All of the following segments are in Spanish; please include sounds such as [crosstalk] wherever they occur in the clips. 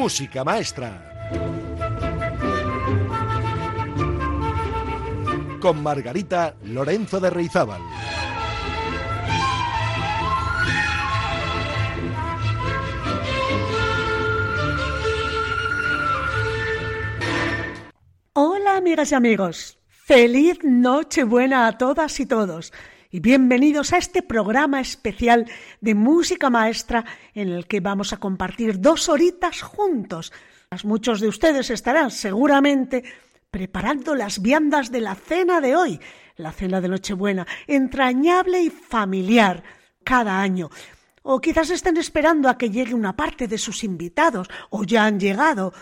Música Maestra. Con Margarita Lorenzo de Reizábal. Hola amigas y amigos, feliz Nochebuena a todas y todos y bienvenidos a este programa especial de música maestra en el que vamos a compartir dos horitas juntos. Muchos de ustedes estarán seguramente preparando las viandas de la cena de hoy, la cena de Nochebuena, entrañable y familiar cada año. O quizás estén esperando a que llegue una parte de sus invitados, o ya han llegado,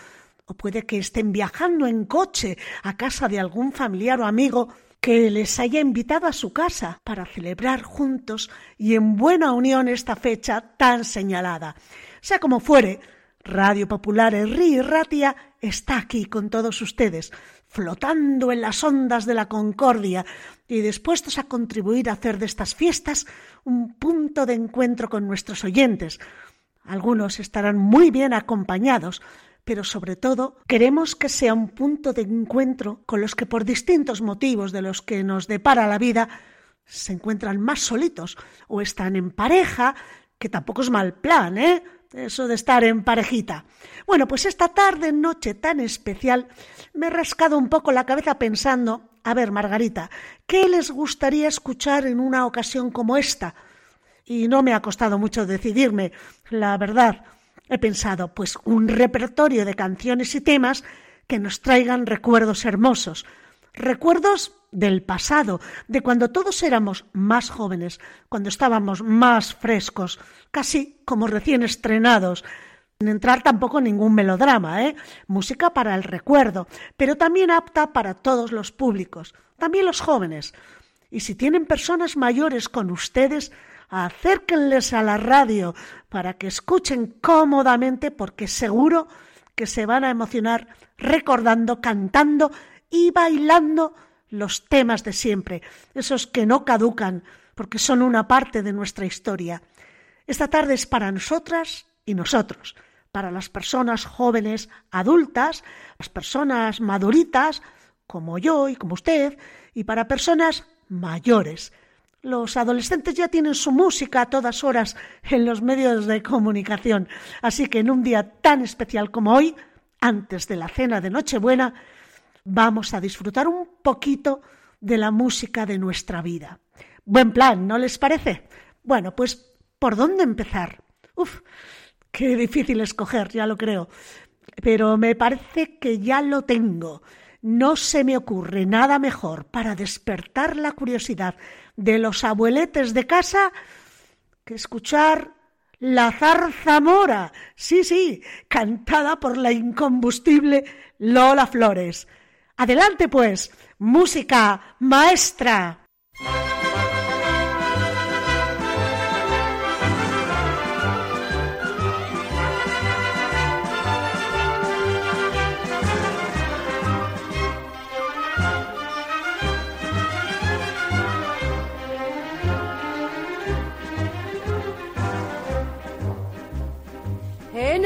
o puede que estén viajando en coche a casa de algún familiar o amigo que les haya invitado a su casa para celebrar juntos y en buena unión esta fecha tan señalada. Sea como fuere, Radio Popular Erri Ratia está aquí con todos ustedes, flotando en las ondas de la concordia y dispuestos a contribuir a hacer de estas fiestas un punto de encuentro con nuestros oyentes. Algunos estarán muy bien acompañados, pero sobre todo queremos que sea un punto de encuentro con los que por distintos motivos de los que nos depara la vida se encuentran más solitos o están en pareja, que tampoco es mal plan, ¿eh? Eso de estar en parejita. Bueno, pues esta tarde, noche tan especial, me he rascado un poco la cabeza pensando, a ver, Margarita, ¿qué les gustaría escuchar en una ocasión como esta? Y no me ha costado mucho decidirme, la verdad. He pensado, pues, un repertorio de canciones y temas que nos traigan recuerdos hermosos, recuerdos del pasado, de cuando todos éramos más jóvenes, cuando estábamos más frescos, casi como recién estrenados, sin entrar tampoco en ningún melodrama, ¿eh? Música para el recuerdo, pero también apta para todos los públicos, también los jóvenes. Y si tienen personas mayores con ustedes, acérquenles a la radio para que escuchen cómodamente porque seguro que se van a emocionar recordando, cantando y bailando los temas de siempre, esos que no caducan porque son una parte de nuestra historia. Esta tarde es para nosotras y nosotros, para las personas jóvenes, adultas, las personas maduritas, como yo y como usted, y para personas mayores, los adolescentes ya tienen su música a todas horas en los medios de comunicación, así que en un día tan especial como hoy, antes de la cena de Nochebuena, vamos a disfrutar un poquito de la música de nuestra vida. Buen plan, ¿no les parece? Bueno, pues ¿por dónde empezar? Uf, qué difícil escoger, ya lo creo. Pero me parece que ya lo tengo. No se me ocurre nada mejor para despertar la curiosidad de los abueletes de casa que escuchar la zarzamora, sí, sí, cantada por la incombustible Lola Flores. Adelante, pues, música maestra.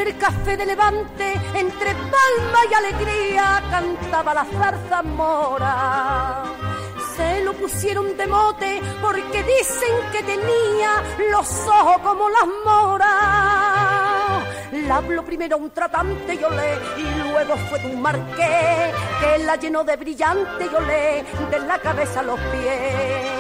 El café de Levante, entre palma y alegría, cantaba la zarza mora. Se lo pusieron de mote porque dicen que tenía los ojos como las moras. La habló primero un tratante y olé, y luego fue de un marqués que la llenó de brillante y olé, de la cabeza a los pies.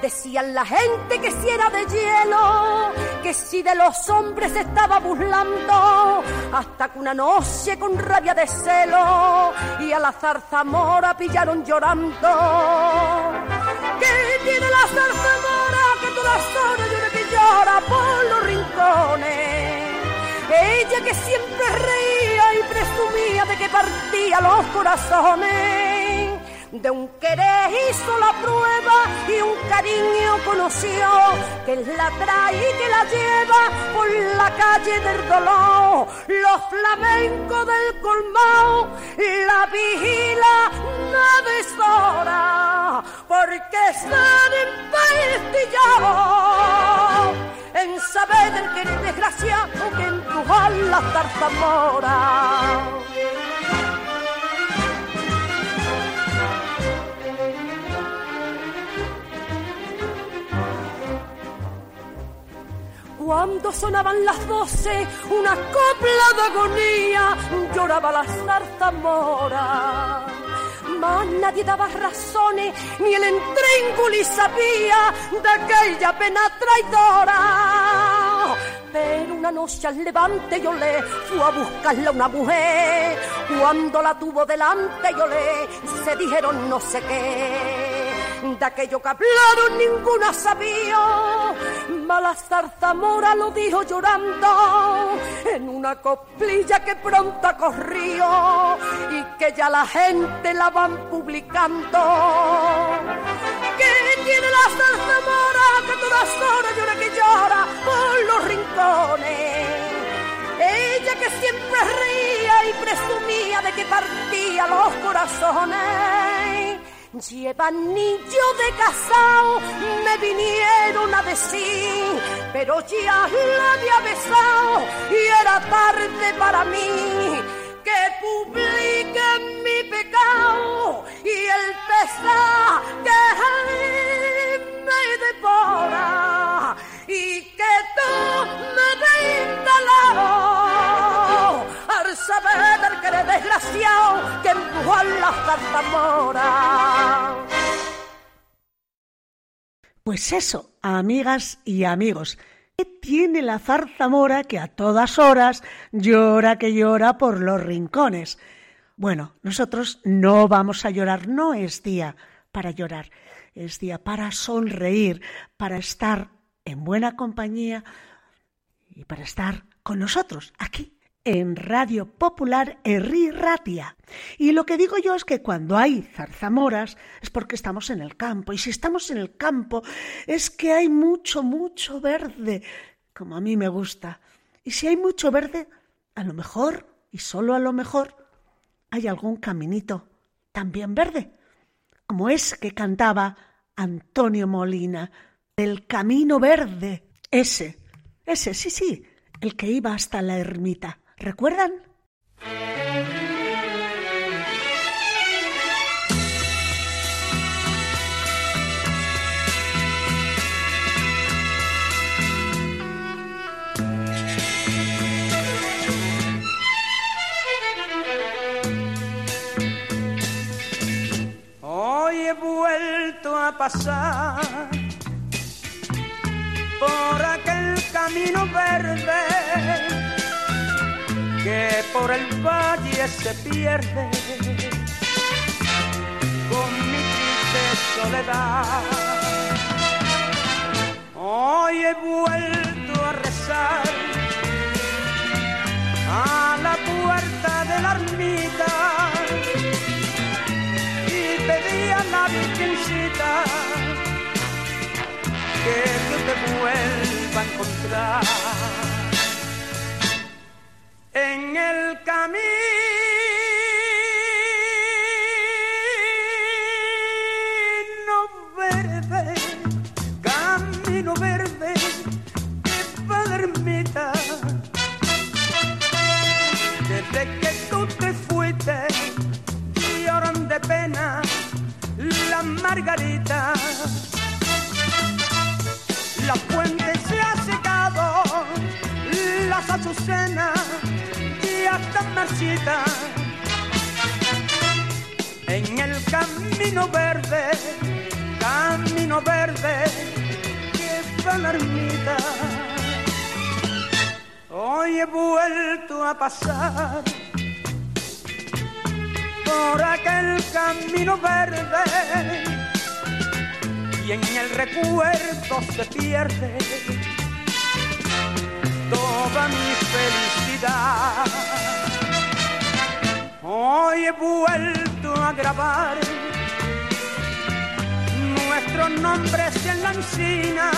Decían la gente que si era de hielo, que si de los hombres estaba burlando, hasta que una noche con rabia de celo y a la zarzamora pillaron llorando. ¿Qué tiene la zarzamora que todas horas llora que llora por los rincones? Ella que siempre reía y presumía de que partía los corazones de un querer hizo la prueba y un cariño conoció que la trae y que la lleva por la calle del dolor. Los flamencos del colmao, la vigila porque están en en saber del que eres desgraciado que empujar la zarzamora. Cuando sonaban las doce, una copla de agonía, lloraba la zarzamora. Más nadie daba razones, ni el entrénguli sabía de aquella pena traidora. Pero una noche al levante yo le fui a buscarla una mujer. Cuando la tuvo delante yo le se dijeron no sé qué de aquello que hablaron ninguna sabía. Mala zarzamora lo dijo llorando en una coplilla que pronto corrió y que ya la gente la van publicando. ¿Qué tiene la zarzamora que todas horas llora que llora por los rincones? Ella que siempre reía y presumía de que partía los corazones Lleva anillo de casao, me vinieron a decir, pero ya la había besado y era tarde para mí. Que publiquen mi pecado y el pesar que me devora y que tú me rindas saber que empujó a. Pues eso, amigas y amigos, ¿qué tiene la zarzamora que a todas horas llora que llora por los rincones? Bueno, nosotros no vamos a llorar, no es día para llorar, es día para sonreír, para estar en buena compañía y para estar con nosotros aquí en Radio Popular Herri Ratia. Y lo que digo yo es que cuando hay zarzamoras es porque estamos en el campo. Y si estamos en el campo es que hay mucho, mucho verde, como a mí me gusta. Y si hay mucho verde, a lo mejor, y solo a lo mejor, hay algún caminito también verde, como es que cantaba Antonio Molina, del Camino Verde. Ese, ese, sí, sí, el que iba hasta la ermita. ¿Recuerdan? He vuelto a pasar por aquel camino verde que por el valle se pierde con mi triste soledad. Hoy he vuelto a rezar a la puerta de la ermita y pedí a la virgencita que yo te vuelva a encontrar en el camino verde, camino verde de Palermita. Desde que tú te fuiste, lloran de pena la margarita. La secado, las azucenas hasta marchita en el camino verde, camino verde que va la ermita. Hoy he vuelto a pasar por aquel camino verde y en el recuerdo se pierde mi felicidad. Hoy he vuelto a grabar nuestros nombres en la encina.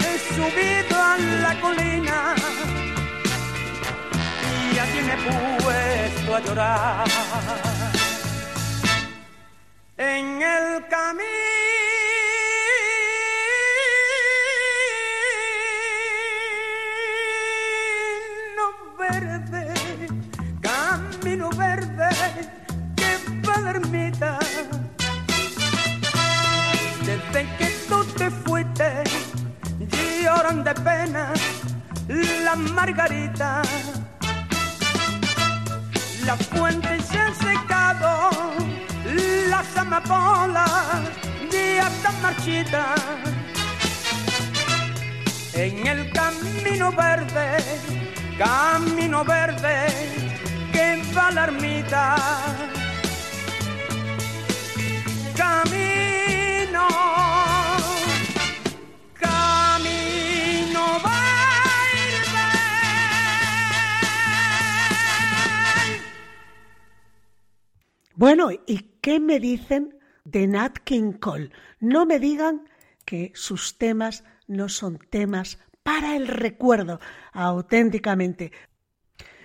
He subido a la colina y ya tiene puesto a llorar. En el camino de pena las margaritas. Las fuentes se han secado, las amapolas ya están marchitas. En el camino verde, camino verde, que va la ermita. Camino Bueno, ¿y qué me dicen de Nat King Cole? No me digan que sus temas no son temas para el recuerdo, auténticamente.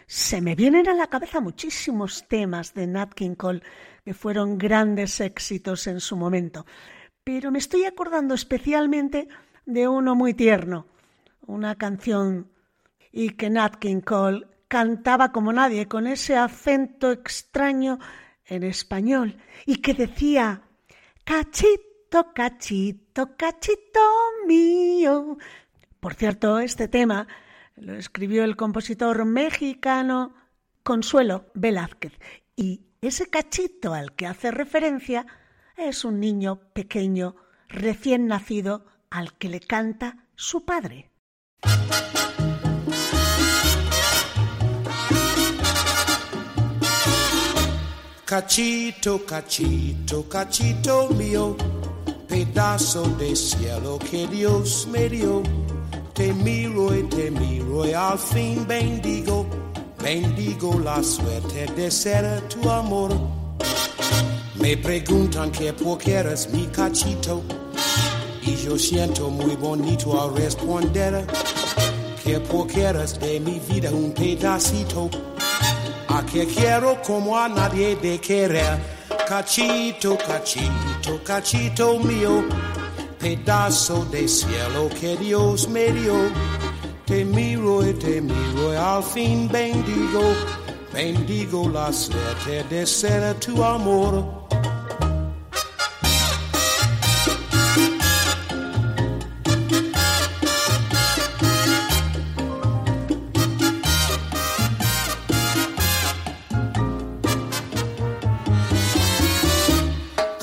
Se me vienen a la cabeza muchísimos temas de Nat King Cole que fueron grandes éxitos en su momento, pero me estoy acordando especialmente de uno muy tierno, una canción y que Nat King Cole cantaba como nadie, con ese acento extraño en español y que decía, cachito, cachito, cachito mío. Por cierto, este tema lo escribió el compositor mexicano Consuelo Velázquez y ese cachito al que hace referencia es un niño pequeño recién nacido al que le canta su padre. Cachito, cachito, cachito mío, pedazo de cielo que Dios me dio. Te miro y te miro y al fin bendigo, bendigo la suerte de ser tu amor. Me preguntan qué por qué eres mi cachito y yo siento muy bonito al responder que por qué eres de mi vida un pedacito que quiero como a nadie de querer. Cachito, cachito, cachito mío, pedazo de cielo que Dios me dio. Te miro y te miro y al fin bendigo, bendigo la suerte de ser tu amor.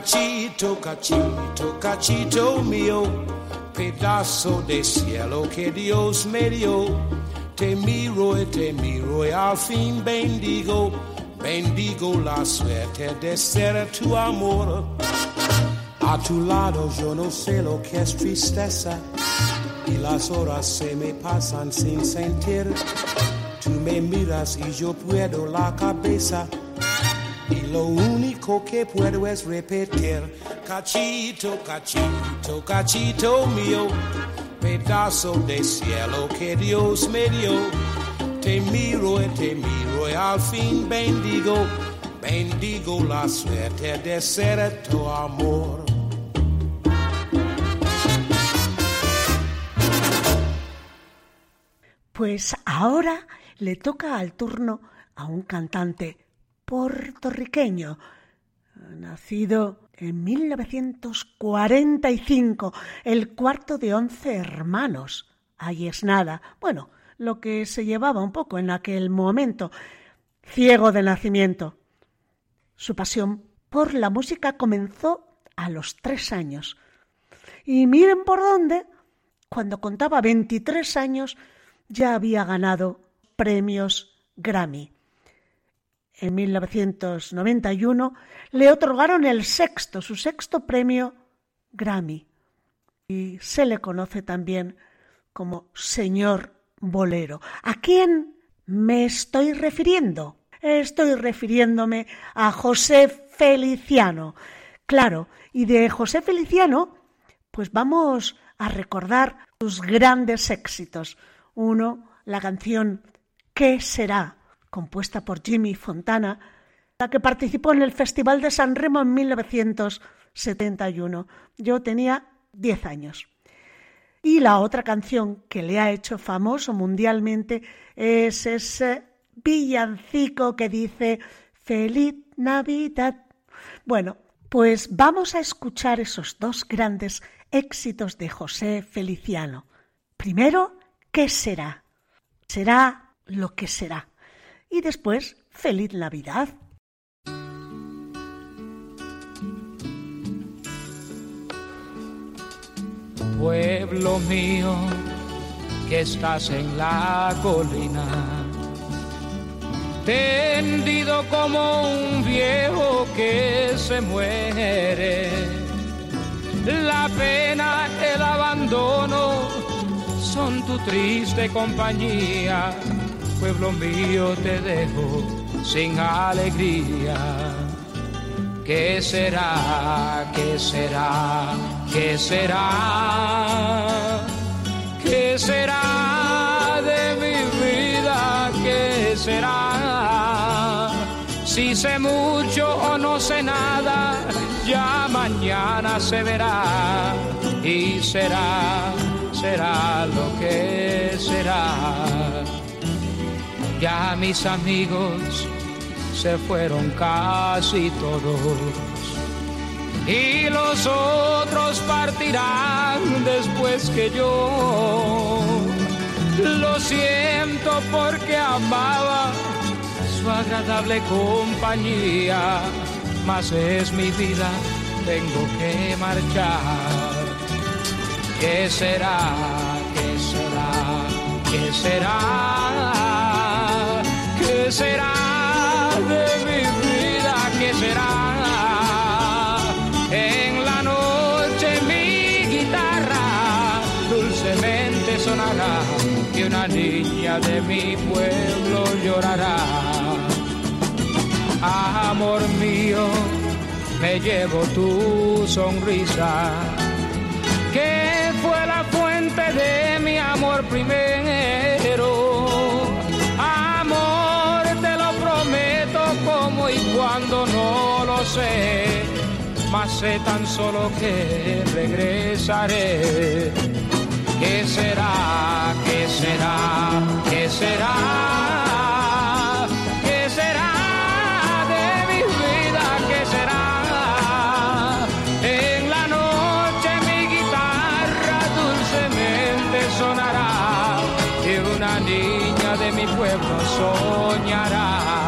cachito, cachito, cachito mío, pedazo de cielo que Dios me dio. Te miro y te miro y al fin bendigo, bendigo la suerte de ser tu amor. A tu lado yo no sé lo que es tristeza y las horas se me pasan sin sentir. Tú me miras y yo puedo la cabeza y lo único que puedo es repetir, cachito, cachito, cachito mío, pedazo de cielo que Dios me dio. Te miro y te miro y al fin bendigo, bendigo la suerte de ser tu amor. Pues ahora le toca al turno a un cantante puertorriqueño, nacido en 1945, el cuarto de once hermanos. Ahí es nada. Bueno, lo que se llevaba un poco en aquel momento. Ciego de nacimiento. Su pasión por la música comenzó a los tres años. Y miren por dónde, cuando contaba 23 años, ya había ganado premios Grammy en 1991, le otorgaron el sexto, su sexto premio Grammy. y se le conoce también como señor bolero. ¿A quién me estoy refiriendo? Estoy refiriéndome a José Feliciano. Claro, y de José Feliciano, pues vamos a recordar sus grandes éxitos. Uno, la canción ¿Qué será? compuesta por Jimmy Fontana, la que participó en el Festival de San Remo en 1971. Yo tenía 10 años. Y la otra canción que le ha hecho famoso mundialmente es ese villancico que dice Feliz Navidad. Bueno, pues vamos a escuchar esos dos grandes éxitos de José Feliciano. Primero, ¿qué será? Será lo que será. Y después, Feliz Navidad. Pueblo mío, que estás en la colina, tendido como un viejo que se muere. La pena, el abandono son tu triste compañía. Pueblo mío, te dejo sin alegría. ¿Qué será? ¿Qué será? ¿Qué será? ¿Qué será de mi vida? ¿Qué será? Si sé mucho o no sé nada, ya mañana se verá y será, será lo que será. Ya mis amigos se fueron casi todos y los otros partirán después que yo. Lo siento porque amaba su agradable compañía, mas es mi vida, tengo que marchar. ¿Qué será? ¿Qué será? ¿Qué será? ¿Qué será? de mi vida, ¿qué será? En la noche mi guitarra dulcemente sonará y una niña de mi pueblo llorará. Amor mío, me llevo tu sonrisa, de mi amor primero cómo y cuándo no lo sé, mas sé tan solo que regresaré. ¿Qué será? ¿Qué será? ¿Qué será? Pueblo soñará.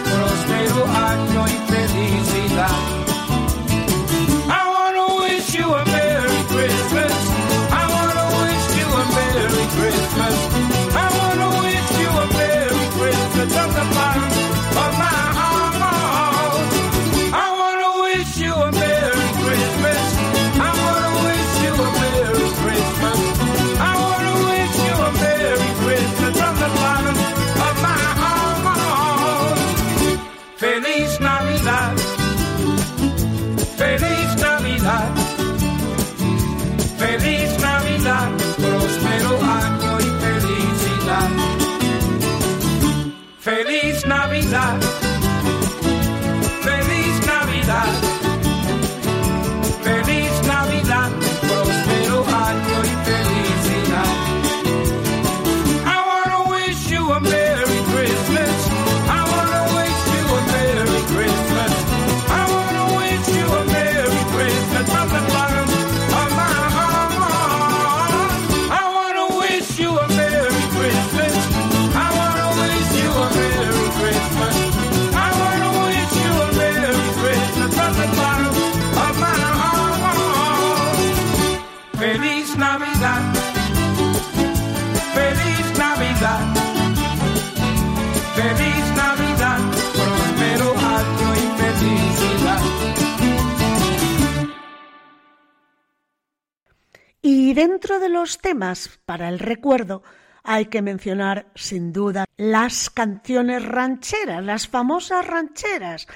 dentro de los temas para el recuerdo hay que mencionar sin duda las canciones rancheras, las famosas rancheras.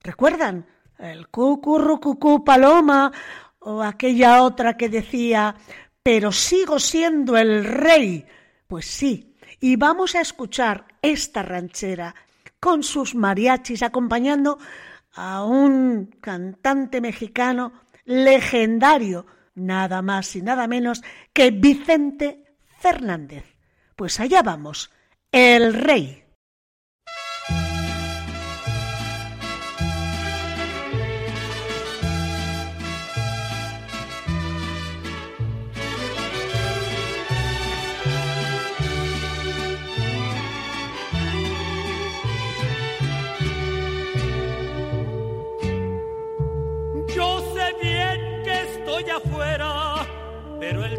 ¿Recuerdan? El cucurrucucú paloma o aquella otra que decía pero sigo siendo el rey. Pues sí, y vamos a escuchar esta ranchera con sus mariachis acompañando a un cantante mexicano legendario, nada más y nada menos que Vicente Fernández. Pues allá vamos, el rey.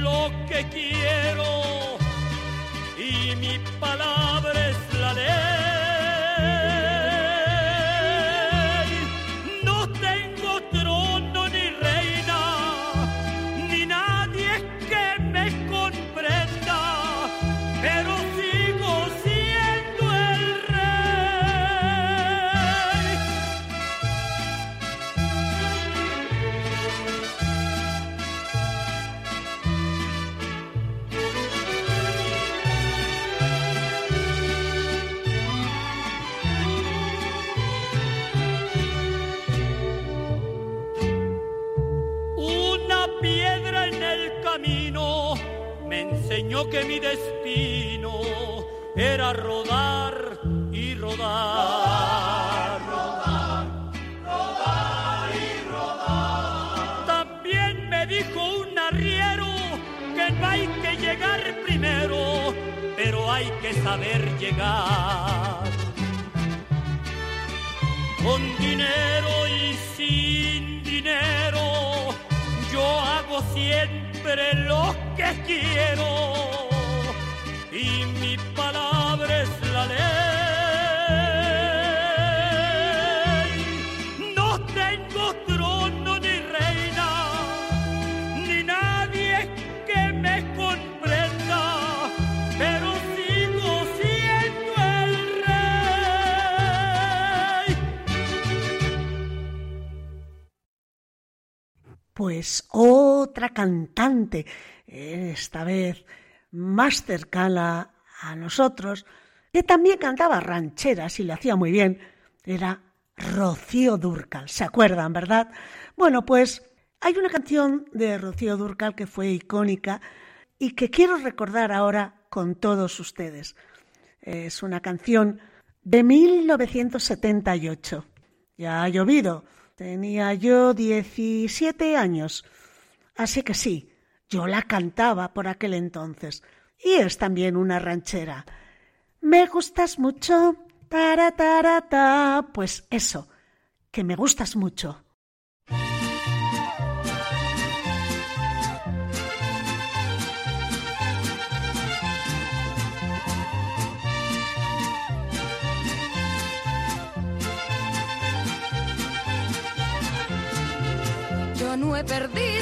lo que quiero. Y mi palabra esta vez más cercana a nosotros, que también cantaba rancheras y lo hacía muy bien, era Rocío Durcal. ¿Se acuerdan, verdad? Bueno, pues hay una canción de Rocío Durcal que fue icónica y que quiero recordar ahora con todos ustedes. Es una canción de 1978. Ya ha llovido. Tenía yo 17 años. Así que sí, yo la cantaba por aquel entonces. Y es también una ranchera. Me gustas mucho, ta Pues eso, que me gustas mucho. Yo no he perdido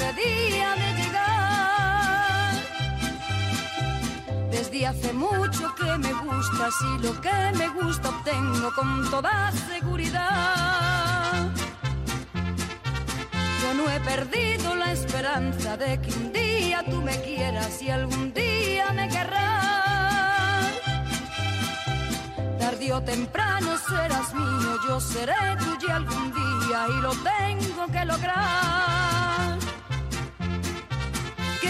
ese día de llegar. Desde hace mucho que me gustas y lo que me gusta obtengo con toda seguridad. Yo no he perdido la esperanza de que un día tú me quieras y algún día me querrás. Tarde o temprano serás mío, yo seré tuya algún día y lo tengo que lograr.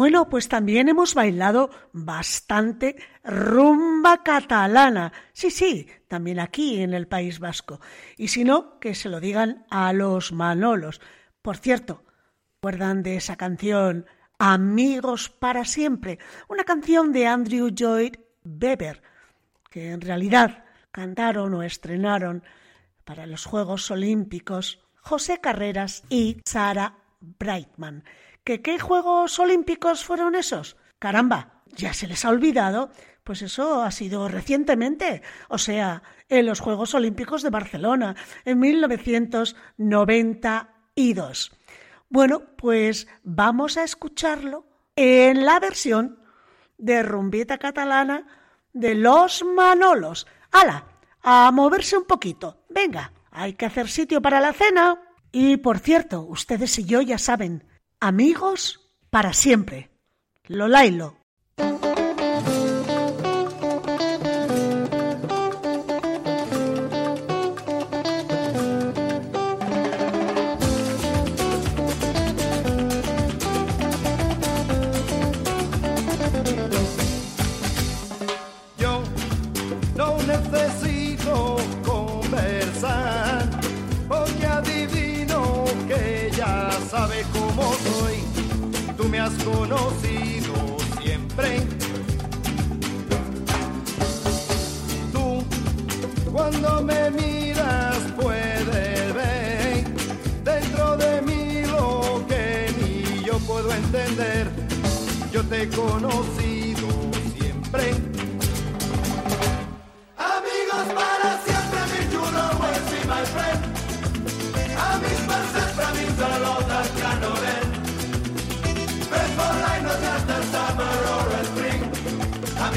Bueno, pues también hemos bailado bastante rumba catalana. Sí, sí, también aquí en el País Vasco. Y si no, que se lo digan a los Manolos. Por cierto, ¿recuerdan de esa canción Amigos para siempre? Una canción de Andrew Lloyd Webber, que en realidad cantaron o estrenaron para los Juegos Olímpicos José Carreras y Sara Brightman. ¿Que qué Juegos Olímpicos fueron esos? Caramba, ya se les ha olvidado. Pues eso ha sido recientemente, o sea, en los Juegos Olímpicos de Barcelona, en 1992. Bueno, pues vamos a escucharlo en la versión de rumbita catalana de los Manolos. ¡Hala! A moverse un poquito. Venga, hay que hacer sitio para la cena. Y por cierto, ustedes y yo ya saben, amigos para siempre. Lolailo. Conocido siempre. Tú, cuando me miras, puedes ver dentro de mí lo que ni yo puedo entender. Yo te he conocido siempre. Amigos para siempre, mi see my friend. Amics per sempre, amics a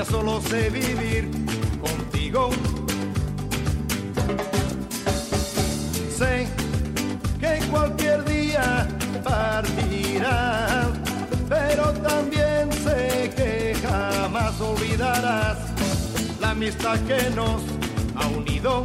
Ya solo sé vivir contigo. Sé que cualquier día partirás, pero también sé que jamás olvidarás la amistad que nos ha unido.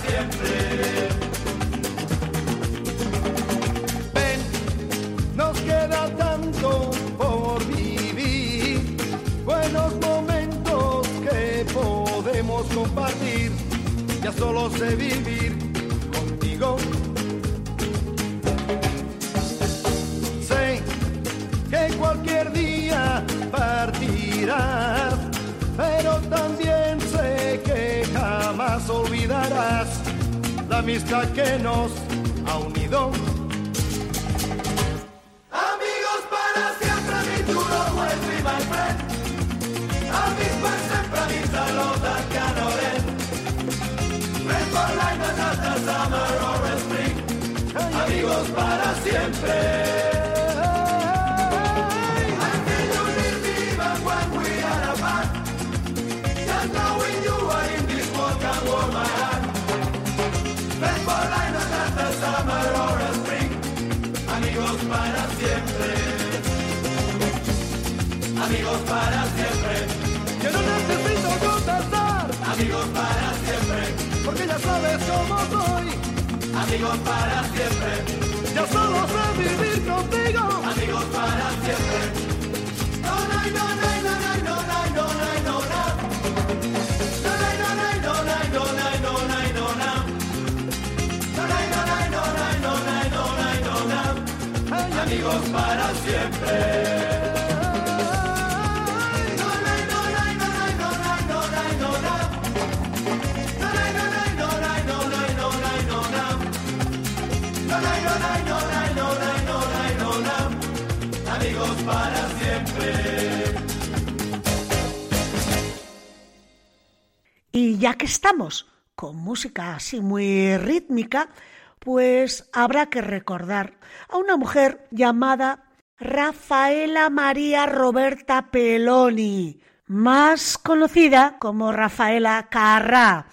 Solo sé vivir contigo. Sé que cualquier día partirás, pero también sé que jamás olvidarás la amistad que nos ha unido. Amigos para siempre. Ya solo sé vivir contigo. Amigos para siempre. No, no, no, no, no, no, no, que estamos con música así muy rítmica, pues habrá que recordar a una mujer llamada Rafaela María Roberta Peloni, más conocida como Rafaela Carrà,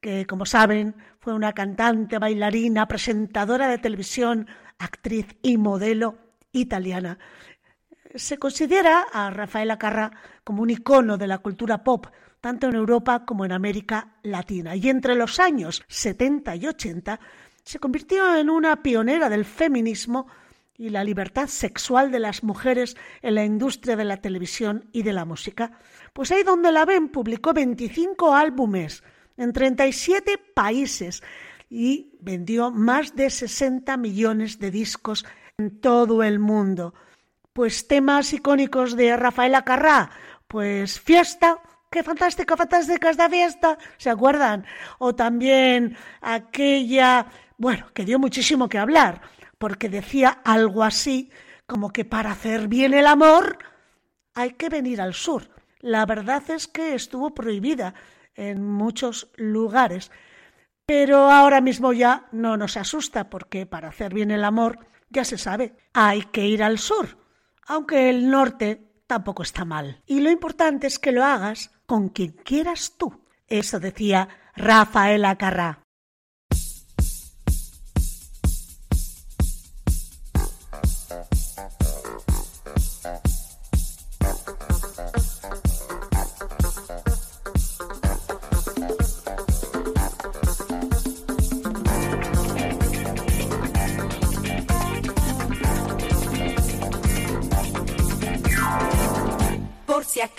que como saben fue una cantante, bailarina, presentadora de televisión, actriz y modelo italiana. Se considera a Rafaela Carrà como un icono de la cultura pop, tanto en Europa como en América Latina. Y entre los años 70 y 80 se convirtió en una pionera del feminismo y la libertad sexual de las mujeres en la industria de la televisión y de la música. Pues ahí donde la ven publicó 25 álbumes en 37 países y vendió más de 60 millones de discos en todo el mundo. Pues temas icónicos de Rafaela Carrà, pues Fiesta, qué fantástica, fantástica esta fiesta, ¿se acuerdan? O también aquella, bueno, que dio muchísimo que hablar, porque decía algo así como que para hacer bien el amor hay que venir al sur. La verdad es que estuvo prohibida en muchos lugares, pero ahora mismo ya no nos asusta porque para hacer bien el amor, ya se sabe, hay que ir al sur, aunque el norte tampoco está mal. Y lo importante es que lo hagas con quien quieras tú. Eso decía Rafaela Carrá.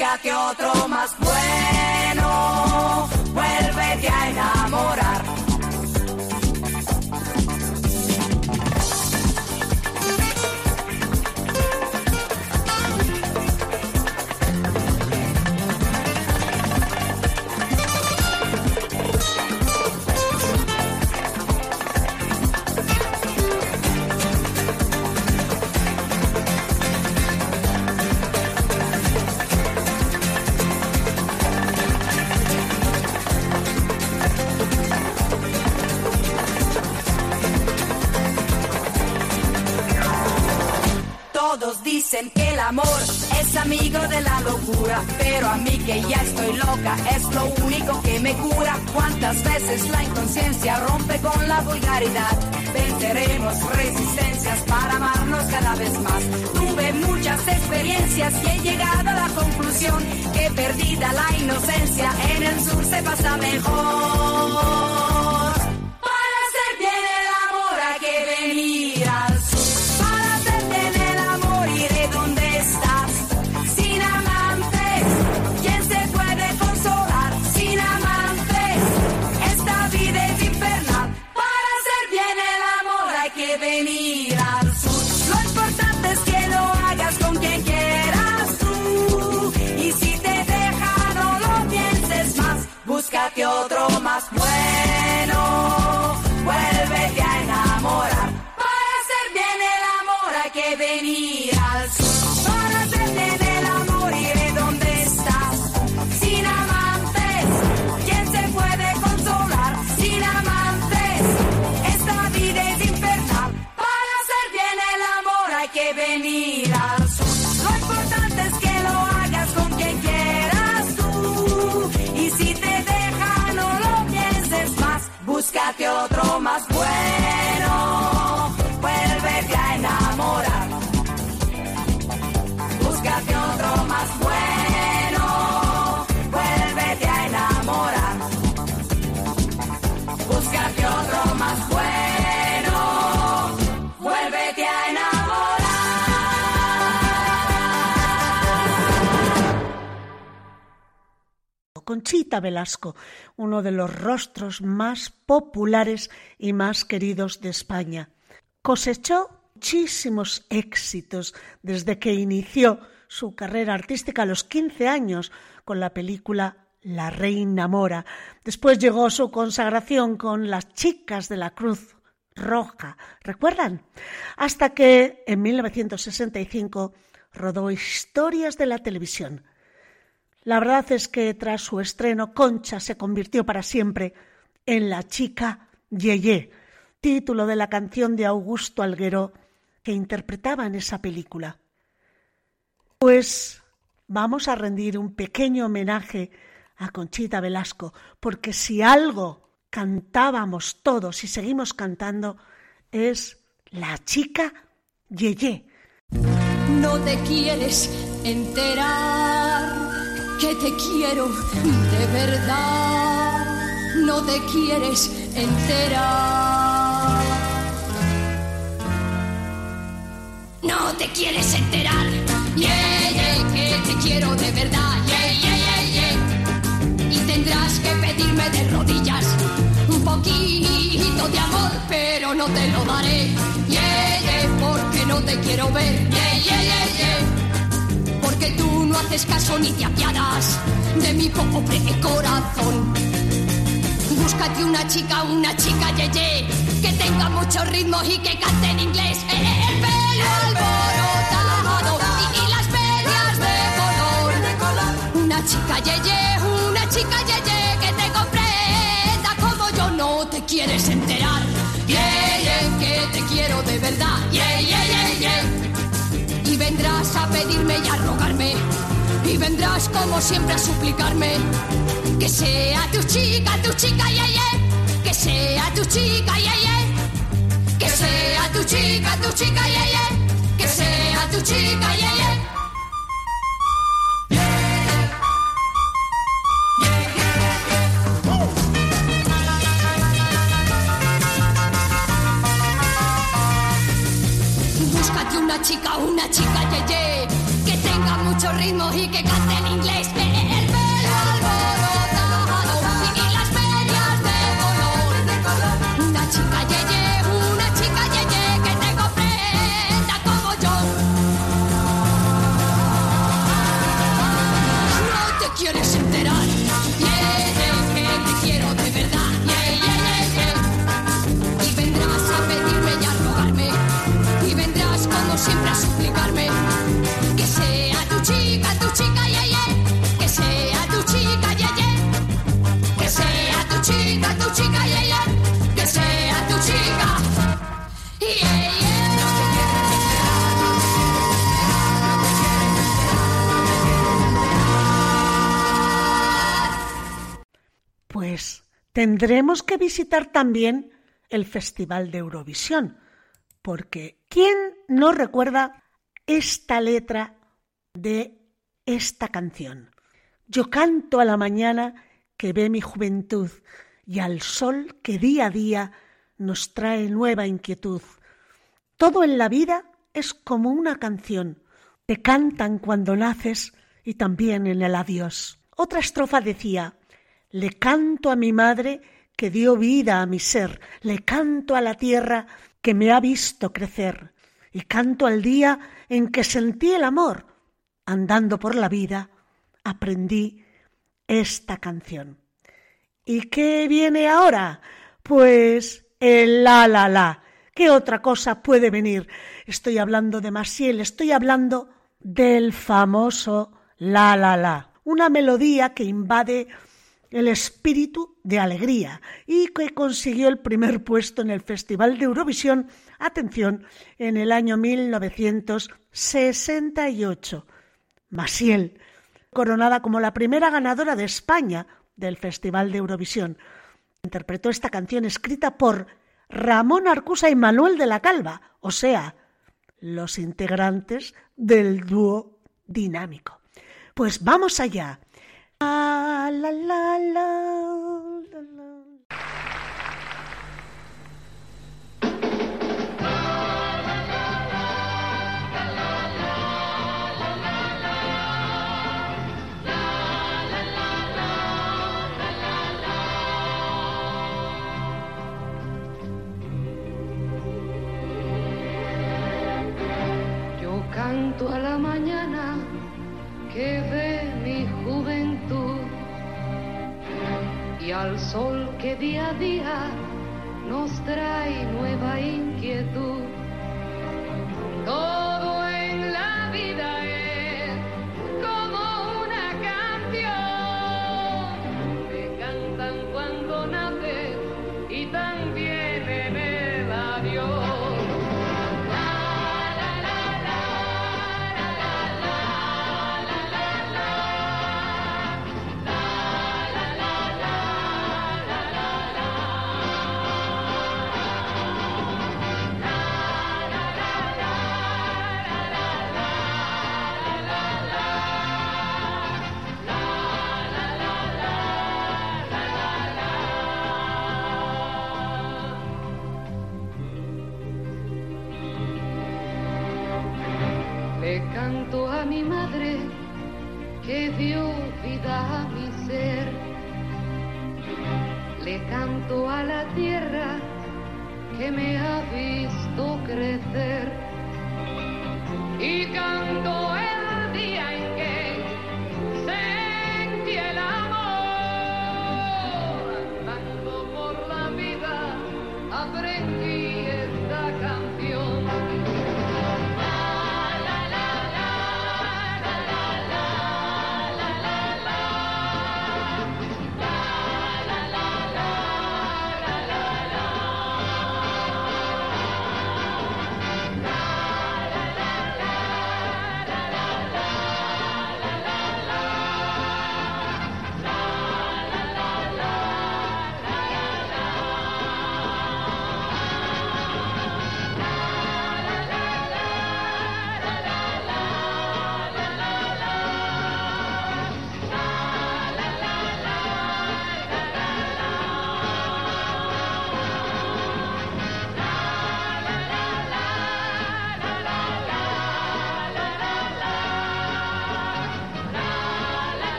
Búscate otro más que ya estoy loca es lo único que me cura. Cuántas veces la inconsciencia rompe con la vulgaridad. Venceremos resistencias para amarnos cada vez más. Tuve muchas experiencias y he llegado a la conclusión que perdida la inocencia en el sur se pasa mejor. Conchita Velasco, uno de los rostros más populares y más queridos de España. Cosechó muchísimos éxitos desde que inició su carrera artística a los 15 años con la película La Reina Mora. Después llegó su consagración con Las Chicas de la Cruz Roja, ¿recuerdan? Hasta que en 1965 rodó Historias de la Televisión. La verdad es que tras su estreno, Concha se convirtió para siempre en la chica Yeye, título de la canción de Augusto Alguero que interpretaba en esa película. Pues vamos a rendir un pequeño homenaje a Conchita Velasco, porque si algo cantábamos todos y seguimos cantando es la chica Yeye. No te quieres enterar que te quiero de verdad. No te quieres enterar. No te quieres enterar. Yeah, yeah, que te quiero de verdad. Yeah, yeah, yeah, yeah. Y tendrás que pedirme de rodillas un poquito de amor, pero no te lo daré. Yeah, yeah, porque no te quiero ver. Yeah, yeah, yeah, yeah. No haces caso ni te apiadas de mi pobre corazón. Búscate una chica, una chica yeye, que tenga muchos ritmos y que cante en inglés. Eh, El pelo alborotado y, y las medias de color. Una chica yeye, una chica yeye que te comprenda como yo no te quieres enterar. Yeah, yeah, que te quiero de verdad. Yeah, yeah, vendrás a pedirme y a rogarme. Y vendrás como siempre a suplicarme. Que sea tu chica, tu chica, yeah. Que sea tu chica, yeah. Que sea tu chica, tu chica, yeah, yeah. Que sea tu chica, yeah. Chica, una chica, ye, ye, que tenga mucho ritmo y que cante en inglés. Tendremos que visitar también el Festival de Eurovisión, porque ¿quién no recuerda esta letra de esta canción? Yo canto a la mañana que ve mi juventud y al sol que día a día nos trae nueva inquietud. Todo en la vida es como una canción. Te cantan cuando naces y también en el adiós. Otra estrofa decía, le canto a mi madre que dio vida a mi ser, le canto a la tierra que me ha visto crecer, y canto al día en que sentí el amor. Andando por la vida, aprendí esta canción. ¿Y qué viene ahora? Pues el la la la. ¿Qué otra cosa puede venir? Estoy hablando de Maciel, estoy hablando del famoso la la la, una melodía que invade el espíritu de alegría y que consiguió el primer puesto en el Festival de Eurovisión, atención, en el año 1968. Maciel, coronada como la primera ganadora de España del Festival de Eurovisión, interpretó esta canción escrita por Ramón Arcusa y Manuel de la Calva, o sea, los integrantes del dúo dinámico. Pues vamos allá. Ah, la, la, la, la, al sol que día a día nos trae nueva inquietud.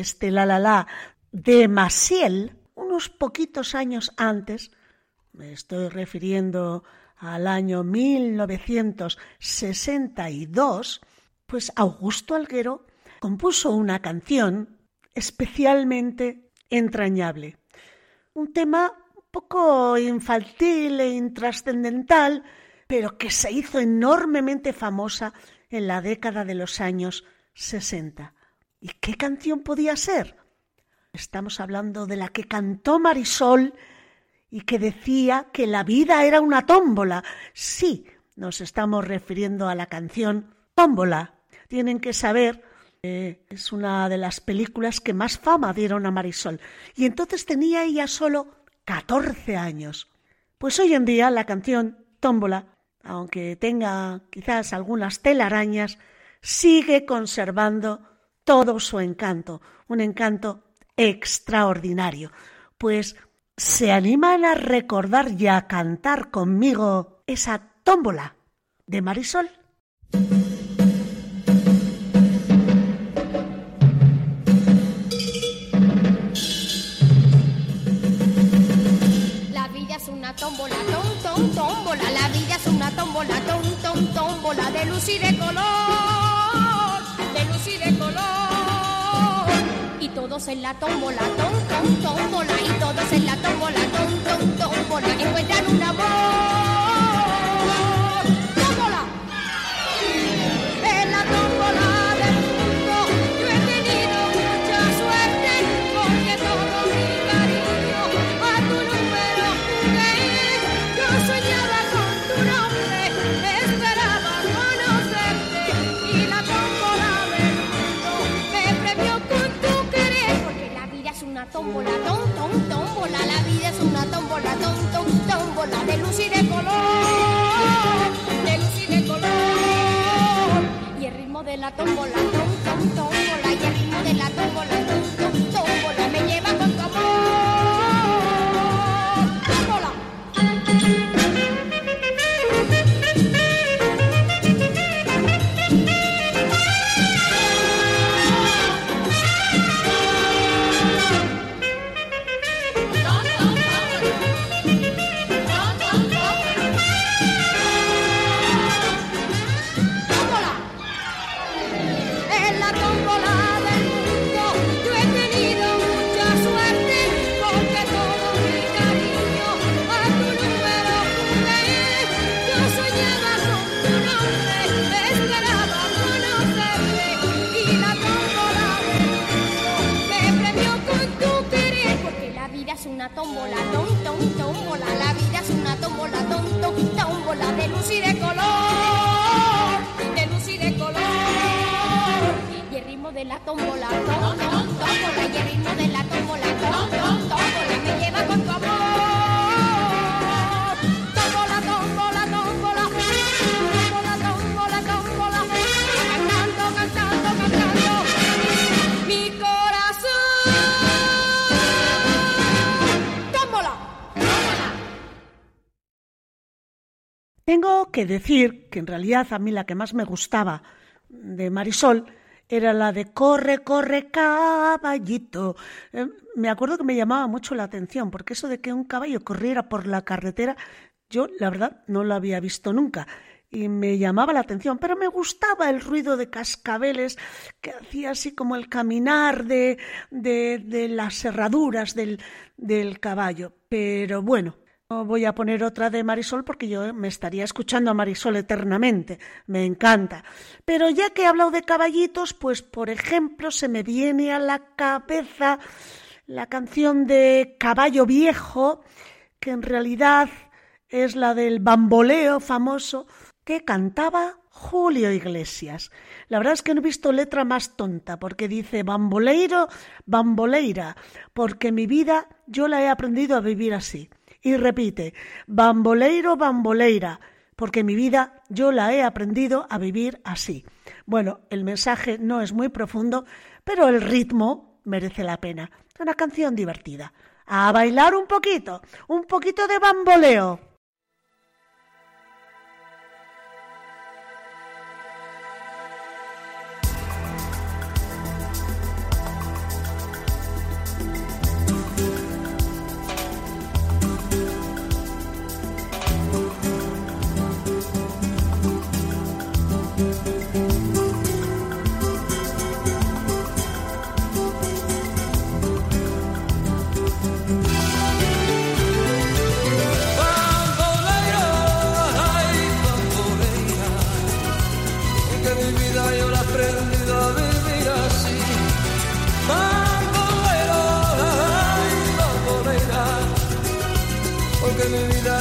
Este la la la de Maciel, unos poquitos años antes, me estoy refiriendo al año 1962, pues Augusto Alguero compuso una canción especialmente entrañable. Un tema un poco infantil e intrascendental, pero que se hizo enormemente famosa en la década de los años 60. ¿Y qué canción podía ser? Estamos hablando de la que cantó Marisol y que decía que la vida era una tómbola. Sí, nos estamos refiriendo a la canción Tómbola. Tienen que saber que es una de las películas que más fama dieron a Marisol. Y entonces tenía ella solo 14 años. Pues hoy en día la canción Tómbola, aunque tenga quizás algunas telarañas, sigue conservando todo su encanto, un encanto extraordinario. Pues se animan a recordar y a cantar conmigo esa tómbola de Marisol. La vida es una tómbola, tom, tom, tómbola. La vida es una tómbola, tom, tom, tómbola. De luz y de color, todos en la tómbola, tom, tom, tómbola. Y todos en la tómbola, tom, tom, tómbola. Encuentran un amor. Tómbola, tom, tom, tómbola. La vida es una tómbola, tom, tom, tómbola de luz y de color, de luz y de color. Y el ritmo de la tómbola, tom, tom, tómbola. Y el ritmo de la tómbola, tómbola, tom, tom, tómbola. La vida es una tómbola, tom, tom, tómbola de luz y de color, de luz y de color. Y el ritmo de la tómbola, tom, tom, tómbola. Y el ritmo de la tómbola, tom, tómbola. Me lleva con Tengo que decir que en realidad a mí la que más me gustaba de Marisol era la de corre, corre, caballito. Eh, me acuerdo que me llamaba mucho la atención, porque eso de que un caballo corriera por la carretera, yo la verdad no lo había visto nunca y me llamaba la atención, pero me gustaba el ruido de cascabeles que hacía así como el caminar de, de, de las herraduras del, del caballo. Pero bueno, no voy a poner otra de Marisol porque yo me estaría escuchando a Marisol eternamente. Me encanta. Pero ya que he hablado de caballitos, pues por ejemplo se me viene a la cabeza la canción de Caballo Viejo, que en realidad es la del bamboleo famoso que cantaba Julio Iglesias. La verdad es que no he visto letra más tonta, porque dice bamboleiro, bamboleira, porque mi vida yo la he aprendido a vivir así. Y repite, bamboleiro, bamboleira, porque mi vida yo la he aprendido a vivir así. Bueno, el mensaje no es muy profundo, pero el ritmo merece la pena. Una canción divertida. A bailar un poquito, un poquito de bamboleo.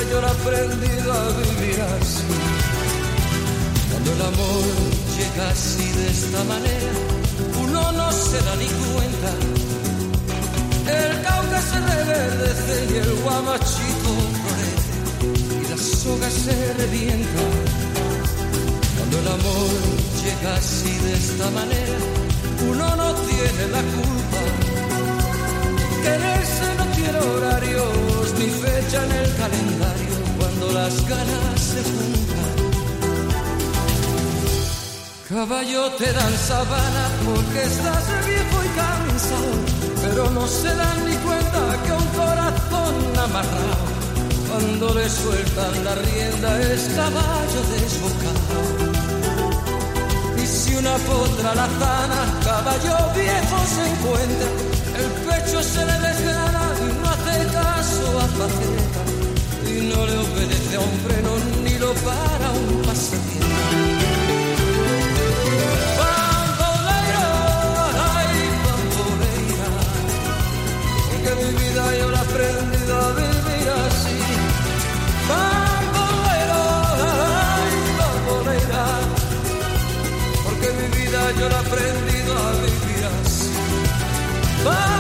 Yo la he aprendido a vivir así. Cuando el amor llega así de esta manera, uno no se da ni cuenta. El cauca se reverdece y el guamachito florece y la soga se revienta. Cuando el amor llega así de esta manera, uno no tiene la culpa. Quererse no tiene horarios ni fecha en el calendario cuando las ganas se juntan. Caballo te dan sabana porque estás viejo y cansado, pero no se dan ni cuenta que un corazón amarrado, cuando le sueltan la rienda es caballo desbocado. Y si una potra la zana, caballo viejo se encuentra, el pecho se le desgrana y no hace caso a faceta, y no le obedece a un freno ni lo para un porque mi vida yo la he aprendido a vivir así. Bamboleira, ay, bamboleira, porque mi vida yo la he Bamboleira,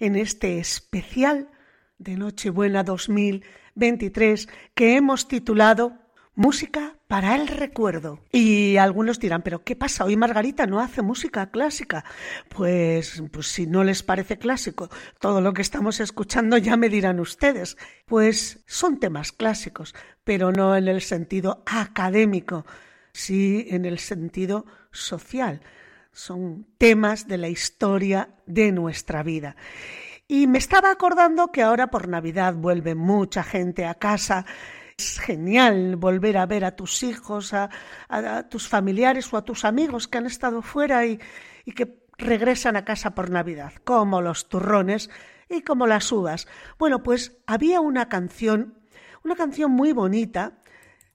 en este especial de Nochebuena 2023 que hemos titulado Música para el recuerdo. Y algunos dirán, pero ¿qué pasa? Hoy Margarita no hace música clásica. Pues, pues si no les parece clásico todo lo que estamos escuchando, ya me dirán ustedes. Pues son temas clásicos, pero no en el sentido académico, sí en el sentido social. Son temas de la historia de nuestra vida. Y me estaba acordando que ahora por Navidad vuelve mucha gente a casa. Es genial volver a ver a tus hijos, a, tus familiares o a tus amigos que han estado fuera y, y que regresan a casa por Navidad, como los turrones y como las uvas. Bueno, pues había una canción, una canción muy bonita,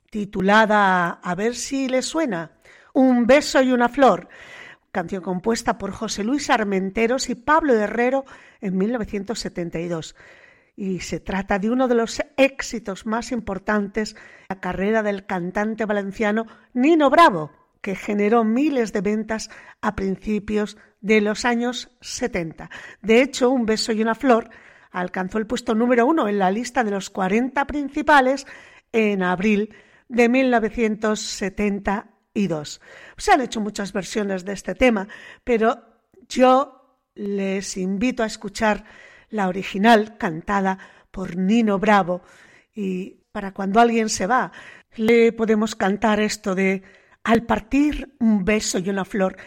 titulada A ver si le suena, Un beso y una flor, canción compuesta por José Luis Armenteros y Pablo Herrero en 1972. Y se trata de uno de los éxitos más importantes de la carrera del cantante valenciano Nino Bravo, que generó miles de ventas a principios de los años 70. De hecho, Un beso y una flor alcanzó el puesto número uno en la lista de los 40 principales en abril de 1972. Se han hecho muchas versiones de este tema, pero yo les invito a escuchar la original cantada por Nino Bravo y para cuando alguien se va le podemos cantar esto de al partir un beso y una flor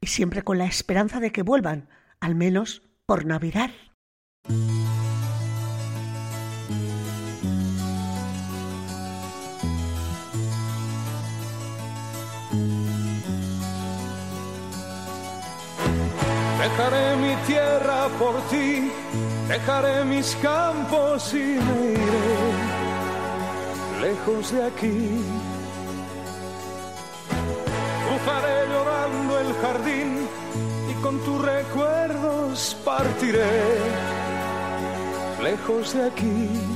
y siempre con la esperanza de que vuelvan, al menos por Navidad. Dejaré mi tierra por ti, dejaré mis campos y me iré lejos de aquí. Cruzaré llorando el jardín y con tus recuerdos partiré lejos de aquí.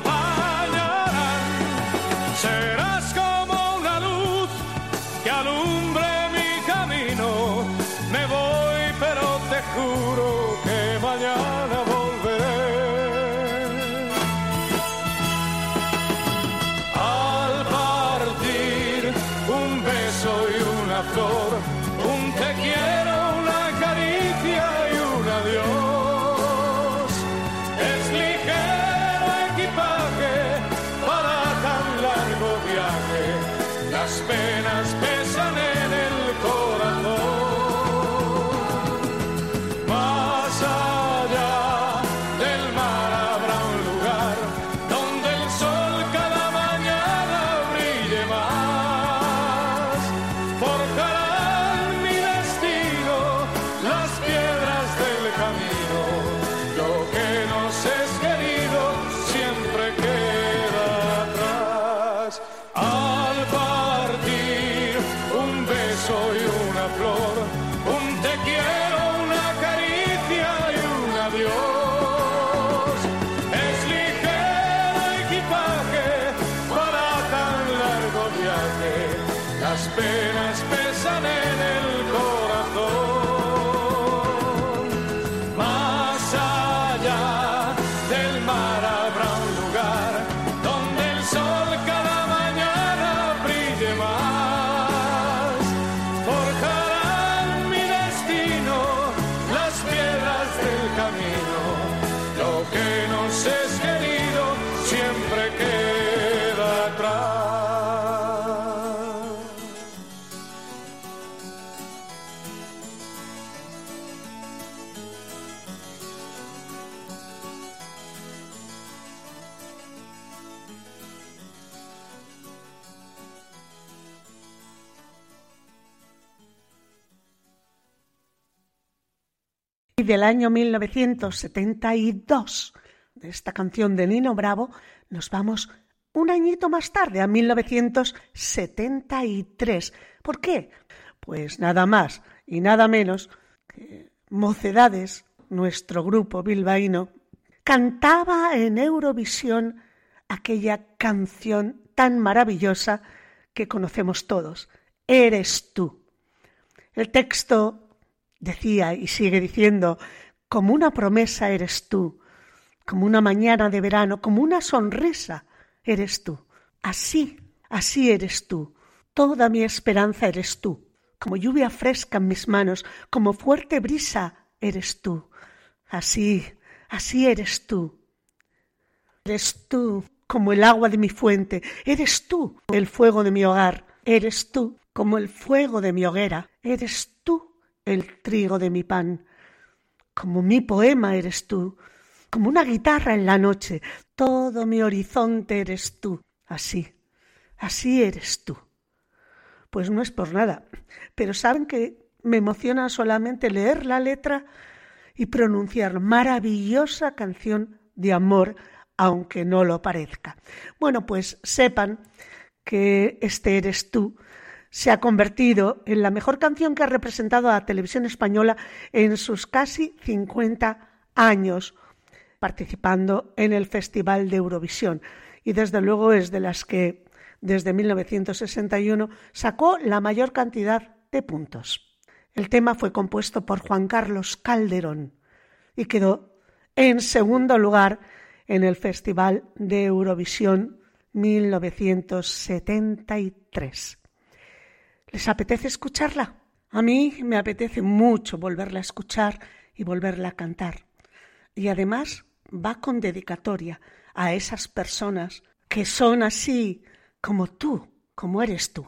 Del año 1972, de esta canción de Nino Bravo, nos vamos un añito más tarde, a 1973. ¿Por qué? Pues nada más y nada menos que Mocedades, nuestro grupo bilbaíno, cantaba en Eurovisión aquella canción tan maravillosa que conocemos todos, Eres tú. El texto decía y sigue diciendo, como una promesa eres tú, como una mañana de verano, como una sonrisa eres tú. Así, así eres tú. Toda mi esperanza eres tú. Como lluvia fresca en mis manos, como fuerte brisa eres tú. Así, así eres tú. Eres tú como el agua de mi fuente, eres tú el fuego de mi hogar, eres tú como el fuego de mi hoguera, eres el trigo de mi pan. Como mi poema eres tú, como una guitarra en la noche, todo mi horizonte eres tú. Así, así eres tú. Pues no es por nada, pero saben que me emociona solamente leer la letra y pronunciar maravillosa canción de amor, aunque no lo parezca. Bueno, pues sepan que este eres tú se ha convertido en la mejor canción que ha representado a la televisión española en sus casi 50 años participando en el Festival de Eurovisión y desde luego es de las que desde 1961 sacó la mayor cantidad de puntos. El tema fue compuesto por Juan Carlos Calderón y quedó en segundo lugar en el Festival de Eurovisión 1973. ¿Les apetece escucharla? A mí me apetece mucho volverla a escuchar y volverla a cantar. Y además va con dedicatoria a esas personas que son así como tú, como eres tú.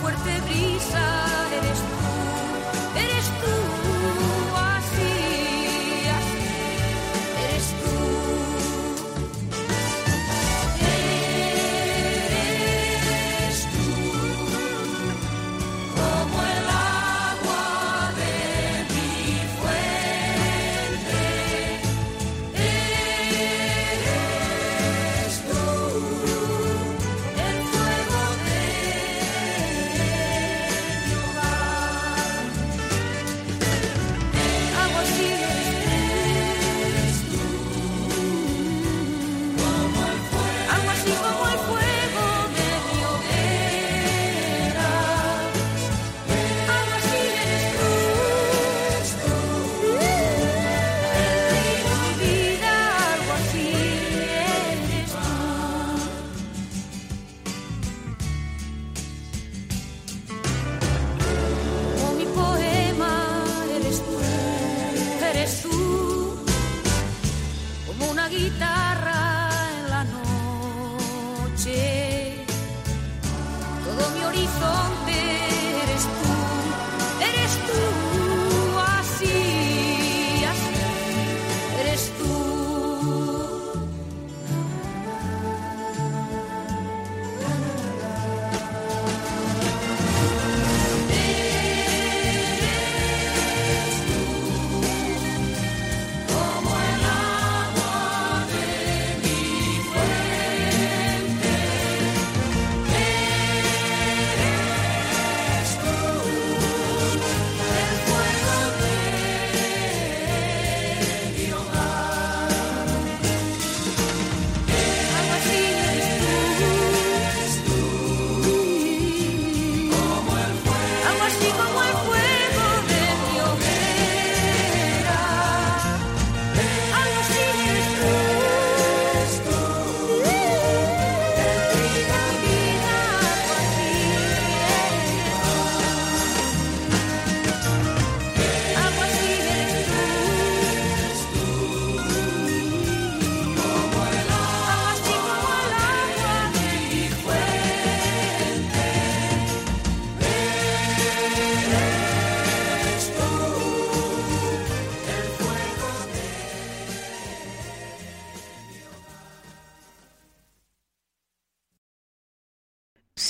fuerte brisa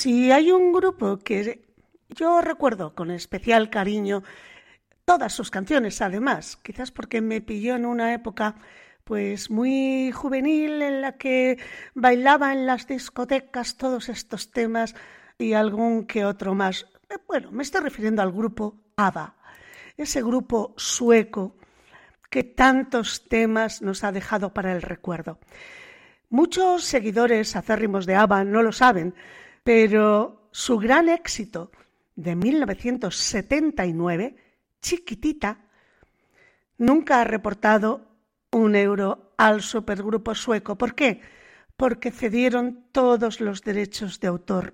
Si hay un grupo que yo recuerdo con especial cariño todas sus canciones, además, quizás porque me pilló en una época pues muy juvenil en la que bailaba en las discotecas todos estos temas y algún que otro más. Eh, Bueno, me estoy refiriendo al grupo ABBA, ese grupo sueco que tantos temas nos ha dejado para el recuerdo. Muchos seguidores acérrimos de ABBA no lo saben, pero su gran éxito de 1979, Chiquitita, nunca ha reportado un euro al supergrupo sueco. ¿Por qué? Porque cedieron todos los derechos de autor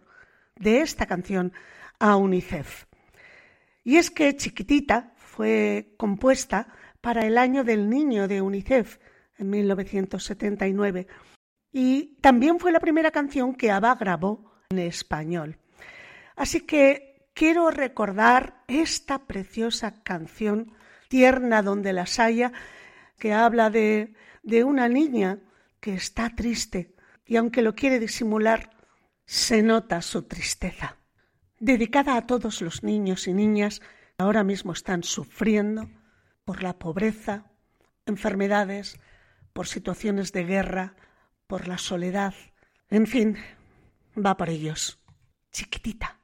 de esta canción a UNICEF. Y es que Chiquitita fue compuesta para el año del niño de UNICEF en 1979 y también fue la primera canción que ABBA grabó español. Así que quiero recordar esta preciosa canción tierna donde las haya que habla de, de una niña que está triste y aunque lo quiere disimular, se nota su tristeza. Dedicada a todos los niños y niñas que ahora mismo están sufriendo por la pobreza, enfermedades, por situaciones de guerra, por la soledad. En fin, va por ellos. Chiquitita.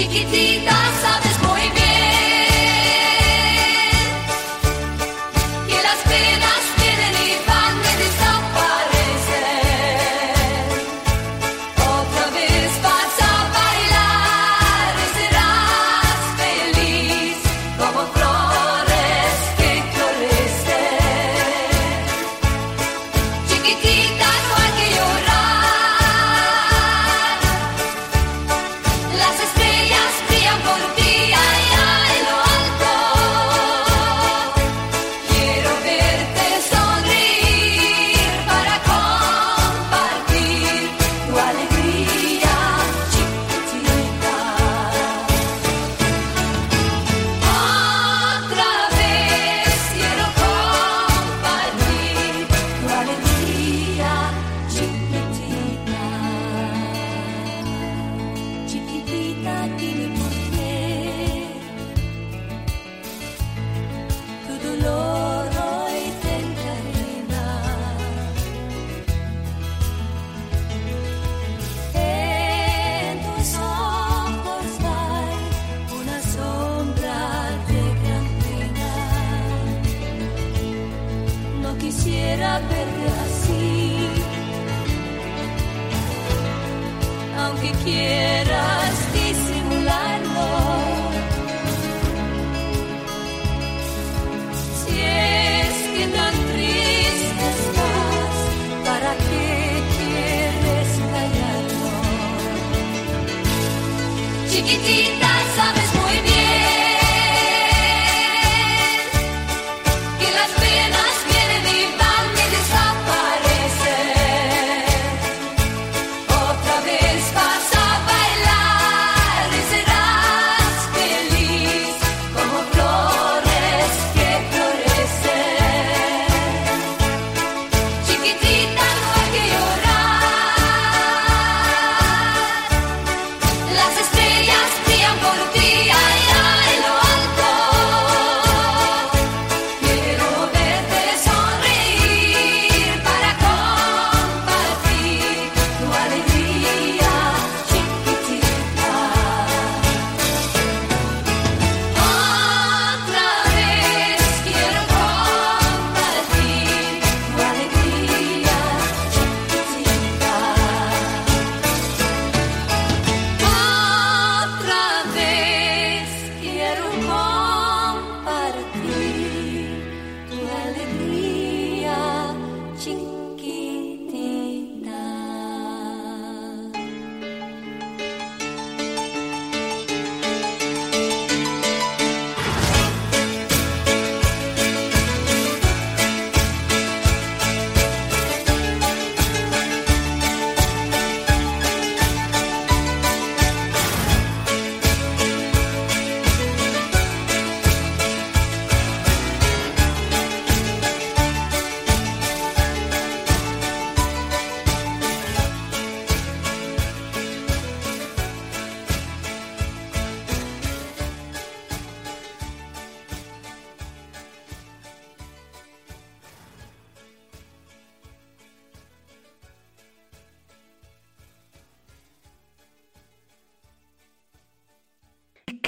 Chiquitita, sabes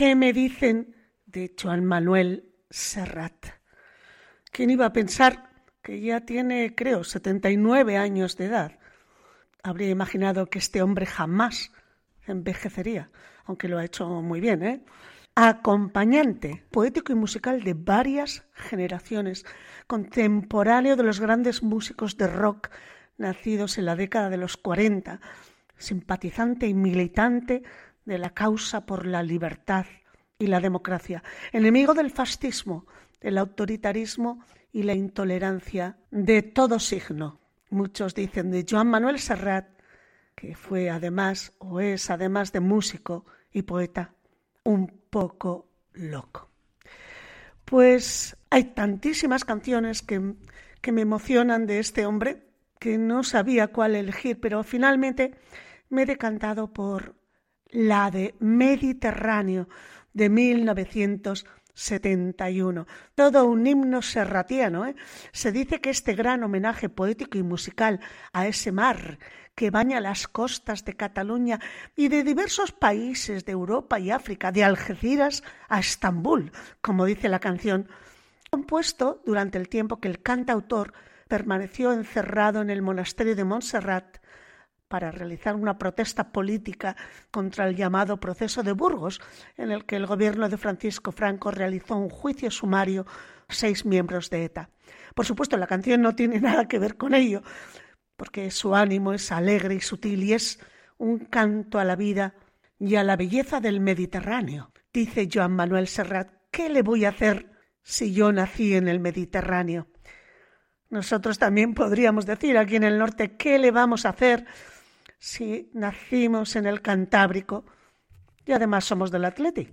¿Qué me dicen de Joan Manuel Serrat? ¿Quién iba a pensar que ya tiene, creo, 79 años de edad? Habría imaginado que este hombre jamás envejecería, aunque lo ha hecho muy bien, ¿eh? Acompañante poético y musical de varias generaciones, contemporáneo de los grandes músicos de rock nacidos en la década de los 40, simpatizante y militante de la causa por la libertad y la democracia, enemigo del fascismo, el autoritarismo y la intolerancia de todo signo. Muchos dicen de Joan Manuel Serrat que fue además o es además de músico y poeta un poco loco. Pues hay tantísimas canciones que, que me emocionan de este hombre que no sabía cuál elegir, pero finalmente me he decantado por la de Mediterráneo de 1971. Todo un himno serratiano. ¿eh? Se dice que este gran homenaje poético y musical a ese mar que baña las costas de Cataluña y de diversos países de Europa y África, de Algeciras a Estambul, como dice la canción, compuesto durante el tiempo que el cantautor permaneció encerrado en el monasterio de Montserrat para realizar una protesta política contra el llamado proceso de Burgos, en el que el gobierno de Francisco Franco realizó un juicio sumario seis miembros de ETA. Por supuesto, la canción no tiene nada que ver con ello, porque su ánimo es alegre y sutil y es un canto a la vida y a la belleza del Mediterráneo. Dice Joan Manuel Serrat, ¿qué le voy a hacer si yo nací en el Mediterráneo? Nosotros también podríamos decir aquí en el norte, ¿qué le vamos a hacer si nacimos en el Cantábrico y además somos del Athletic?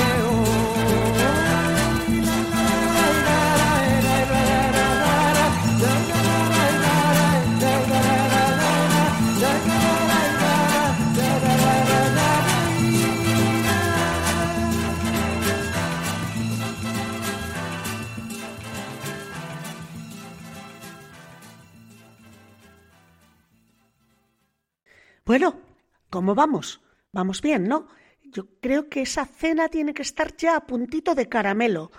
Bueno, ¿cómo vamos? Vamos bien, ¿no? Yo creo que esa cena tiene que estar ya a puntito de caramelo.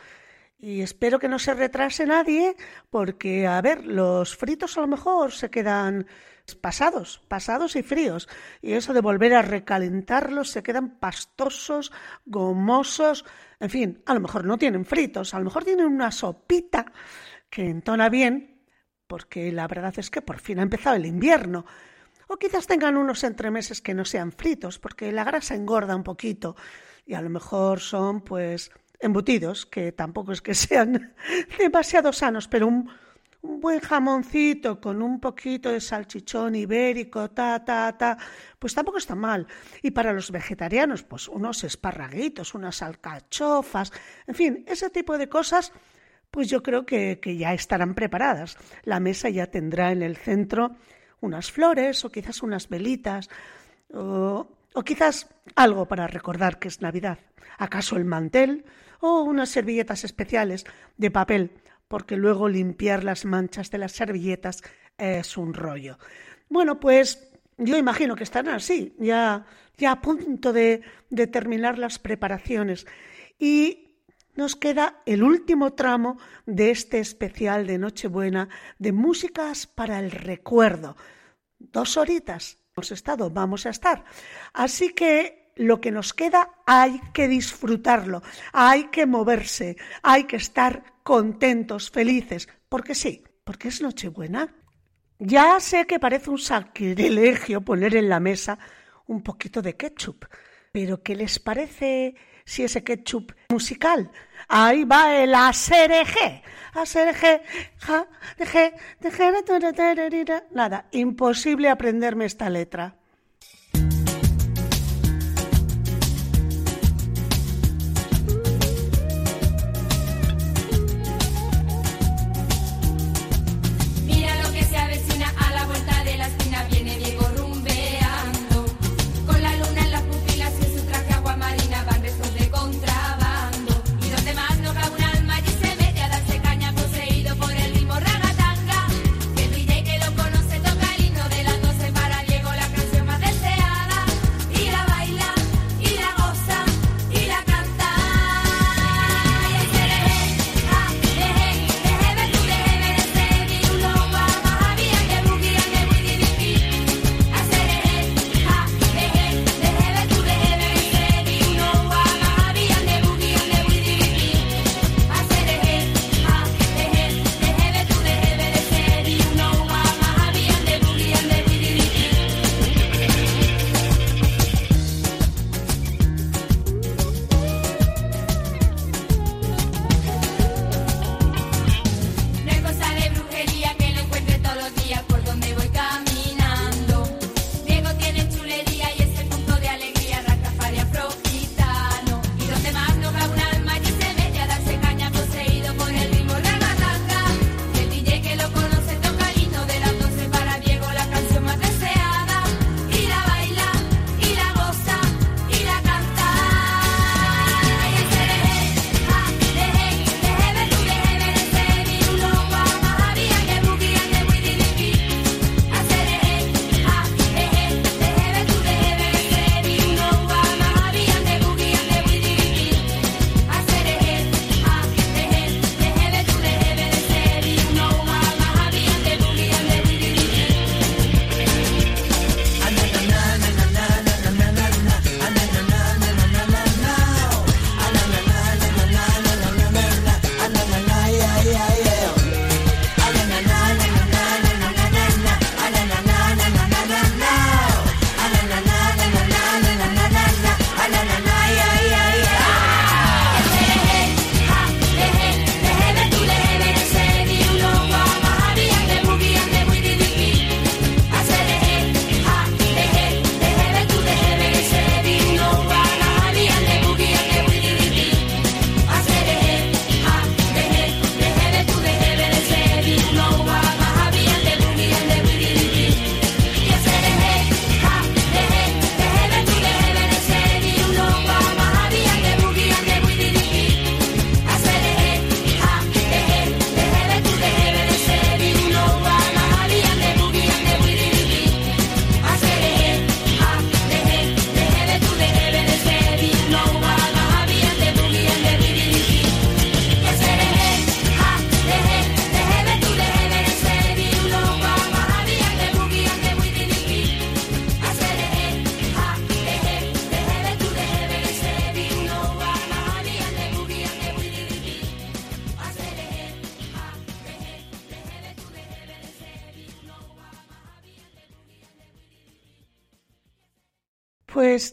Y espero que no se retrase nadie, porque, a ver, los fritos a lo mejor se quedan pasados, pasados y fríos. Y eso de volver a recalentarlos se quedan pastosos, gomosos. En fin, a lo mejor no tienen fritos, a lo mejor tienen una sopita que entona bien, porque la verdad es que por fin ha empezado el invierno. O quizás tengan unos entremeses que no sean fritos, porque la grasa engorda un poquito y a lo mejor son pues embutidos, que tampoco es que [laughs] sean demasiado sanos, pero un, buen jamoncito con un poquito de salchichón ibérico, ta, ta, ta, pues tampoco está mal. Y para los vegetarianos, pues unos esparraguitos, unas alcachofas, en fin, ese tipo de cosas, pues yo creo que, que ya estarán preparadas. La mesa ya tendrá en el centro unas flores o quizás unas velitas o, o quizás algo para recordar que es Navidad. ¿Acaso el mantel o unas servilletas especiales de papel? Porque luego limpiar las manchas de las servilletas es un rollo. Bueno, pues yo imagino que estarán así, ya, ya a punto de, de terminar las preparaciones. Y nos queda el último tramo de este especial de Nochebuena de músicas para el recuerdo. Dos horitas hemos estado, vamos a estar. Así que lo que nos queda hay que disfrutarlo, hay que moverse, hay que estar contentos, felices, porque sí, porque es Nochebuena. Ya sé que parece un sacrilegio poner en la mesa un poquito de ketchup, pero ¿qué les parece si ese ketchup musical? Ahí va el ASRG. ASRG, ja, deje, deje, nada, imposible aprenderme esta letra.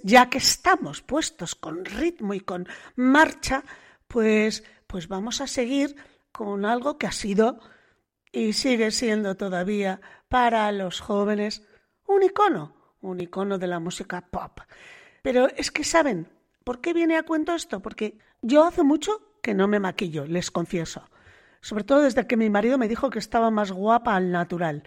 Ya que estamos puestos con ritmo y con marcha, pues, pues vamos a seguir con algo que ha sido y sigue siendo todavía para los jóvenes un icono, un icono de la música pop. Pero es que saben, ¿por qué viene a cuento esto? Porque yo hace mucho que no me maquillo, les confieso. Sobre todo desde que mi marido me dijo que estaba más guapa al natural.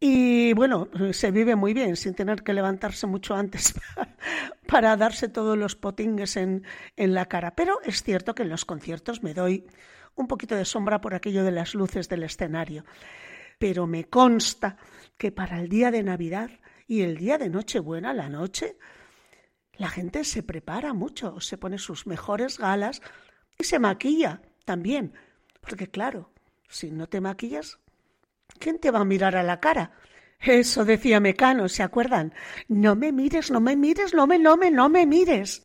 Y bueno, se vive muy bien sin tener que levantarse mucho antes [laughs] para darse todos los potingues en, en, la cara. Pero es cierto que en los conciertos me doy un poquito de sombra por aquello de las luces del escenario. Pero me consta que para el día de Navidad y el día de Nochebuena, la noche, la gente se prepara mucho, se pone sus mejores galas y se maquilla también. Porque claro, si no te maquillas, ¿Quién te va a mirar a la cara? Eso decía Mecano, ¿se acuerdan? No me mires, no me mires, no me, no me, no me mires.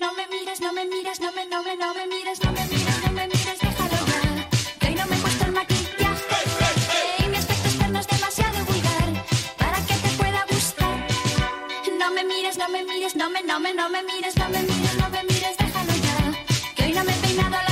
No me mires, no me mires, no me, no me, no me mires, no me mires, no me mires, déjalo ya. Que hoy no me he puesto el maquillaje y mi aspecto externo es demasiado vulgar para que te pueda gustar. No me mires, no me mires, no me, no me, no me mires, no me mires, no me mires, déjalo ya. Que hoy no me he peinado la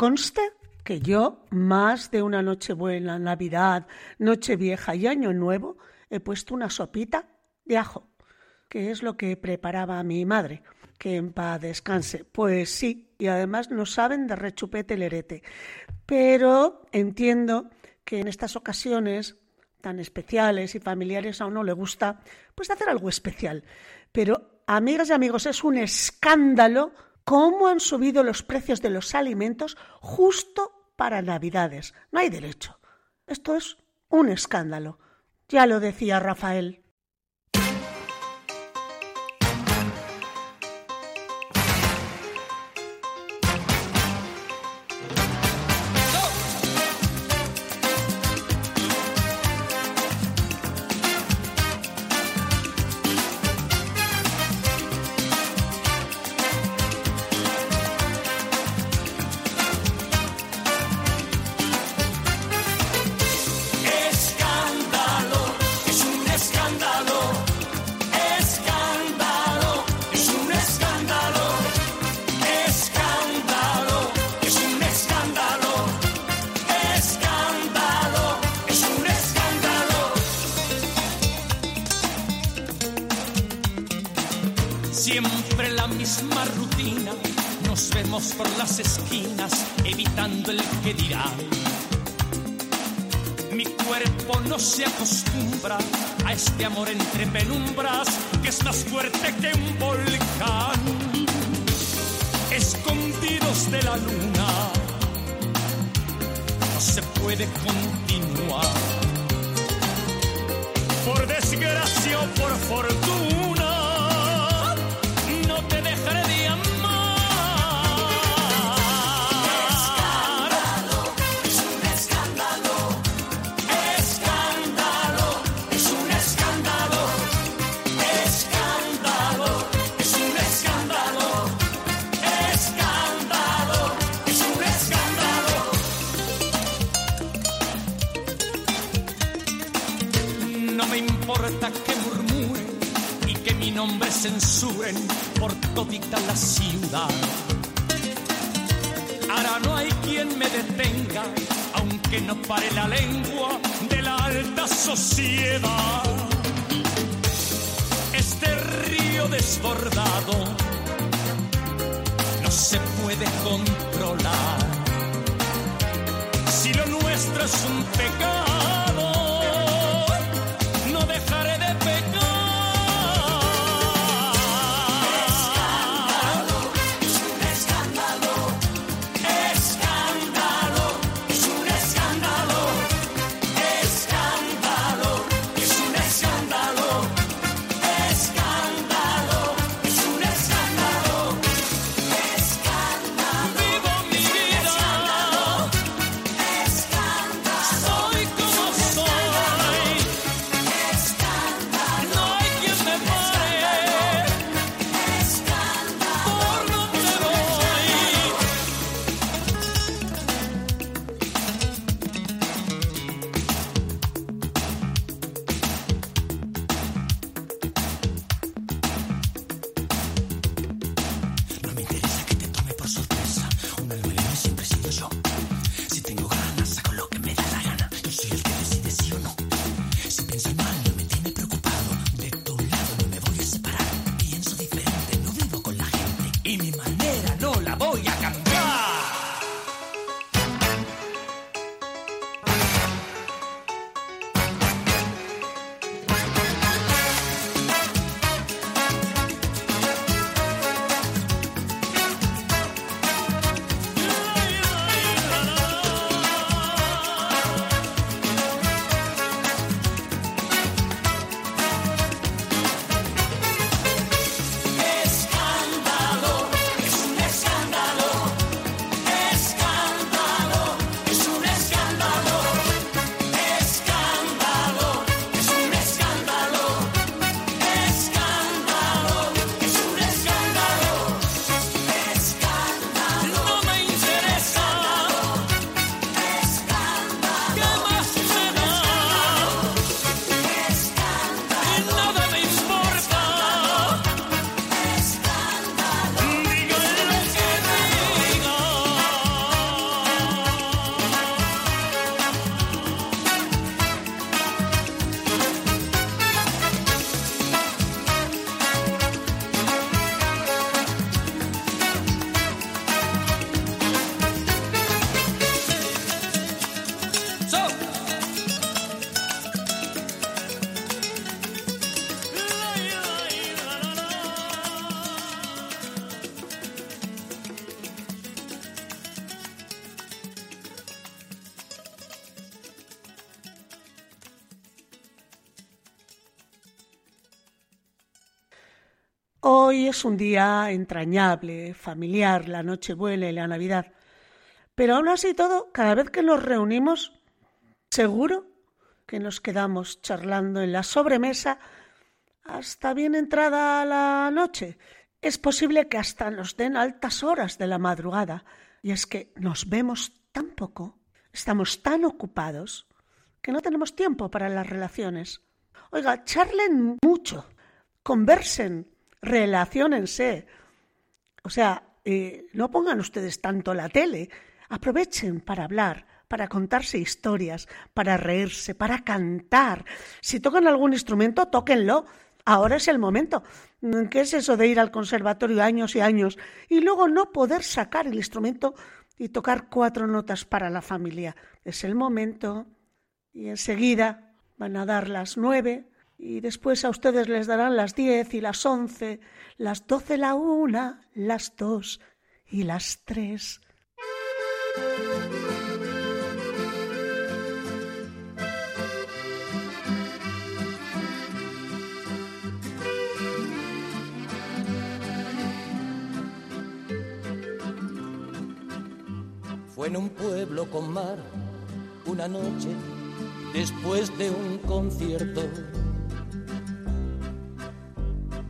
conste que yo más de una Nochebuena, Navidad, Nochevieja y Año Nuevo he puesto una sopita de ajo, que es lo que preparaba mi madre, que en paz descanse. Pues sí, y además no saben de rechupete lerete. Pero entiendo que en estas ocasiones tan especiales y familiares a uno le gusta pues hacer algo especial. Pero amigas y amigos, es un escándalo cómo han subido los precios de los alimentos justo para Navidades. No hay derecho. Esto es un escándalo. Ya lo decía Rafael. Hoy es un día entrañable, familiar, la Nochebuena y la Navidad. Pero aún así todo, cada vez que nos reunimos, seguro que nos quedamos charlando en la sobremesa hasta bien entrada la noche. Es posible que hasta nos den altas horas de la madrugada. Y es que nos vemos tan poco, estamos tan ocupados, que no tenemos tiempo para las relaciones. Oiga, charlen mucho, conversen, relaciónense. O sea, eh, no pongan ustedes tanto la tele, aprovechen para hablar, para contarse historias, para reírse, para cantar. Si tocan algún instrumento, tóquenlo. Ahora es el momento. ¿Qué es eso de ir al conservatorio años y años y luego no poder sacar el instrumento y tocar cuatro notas para la familia? Es el momento. Y enseguida van a dar las nueve y después a ustedes les darán las diez y las once, las doce la una, las dos y las tres. Fue en un pueblo con mar una noche después de un concierto.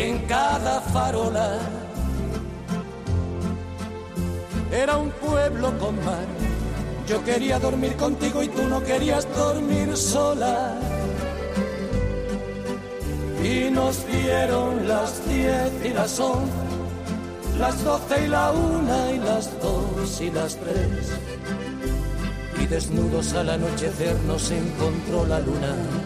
en cada farola. Era un pueblo con mar. Yo quería dormir contigo y tú no querías dormir sola. Y nos dieron las diez y las once, las doce y la una y las dos y las tres. Y desnudos al anochecer nos encontró la luna.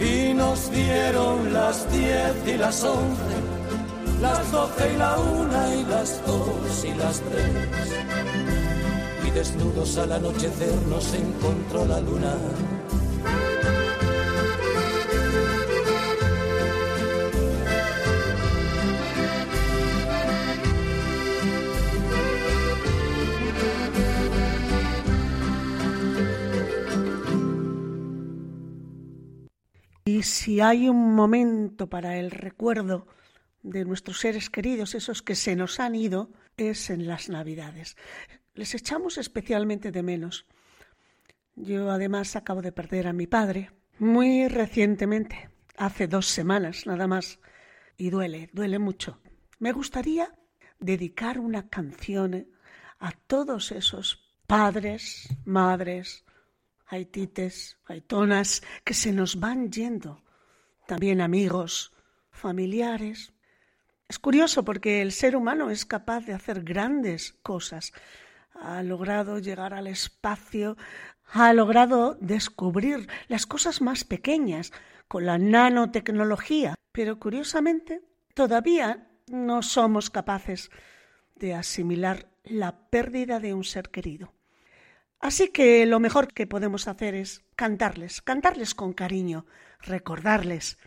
y nos dieron las diez y las once, las doce y la una y las dos y las tres. Y desnudos al anochecer nos encontró la luna. Y si hay un momento para el recuerdo de nuestros seres queridos, esos que se nos han ido, es en las Navidades. Les echamos especialmente de menos. Yo además acabo de perder a mi padre muy recientemente, hace dos semanas nada más, y duele, duele mucho. Me gustaría dedicar una canción a todos esos padres, madres, haitites, haitonas que se nos van yendo, también amigos, familiares. Es curioso porque el ser humano es capaz de hacer grandes cosas. Ha logrado llegar al espacio, ha logrado descubrir las cosas más pequeñas con la nanotecnología, pero curiosamente todavía no somos capaces de asimilar la pérdida de un ser querido. Así que lo mejor que podemos hacer es cantarles, cantarles con cariño, recordarles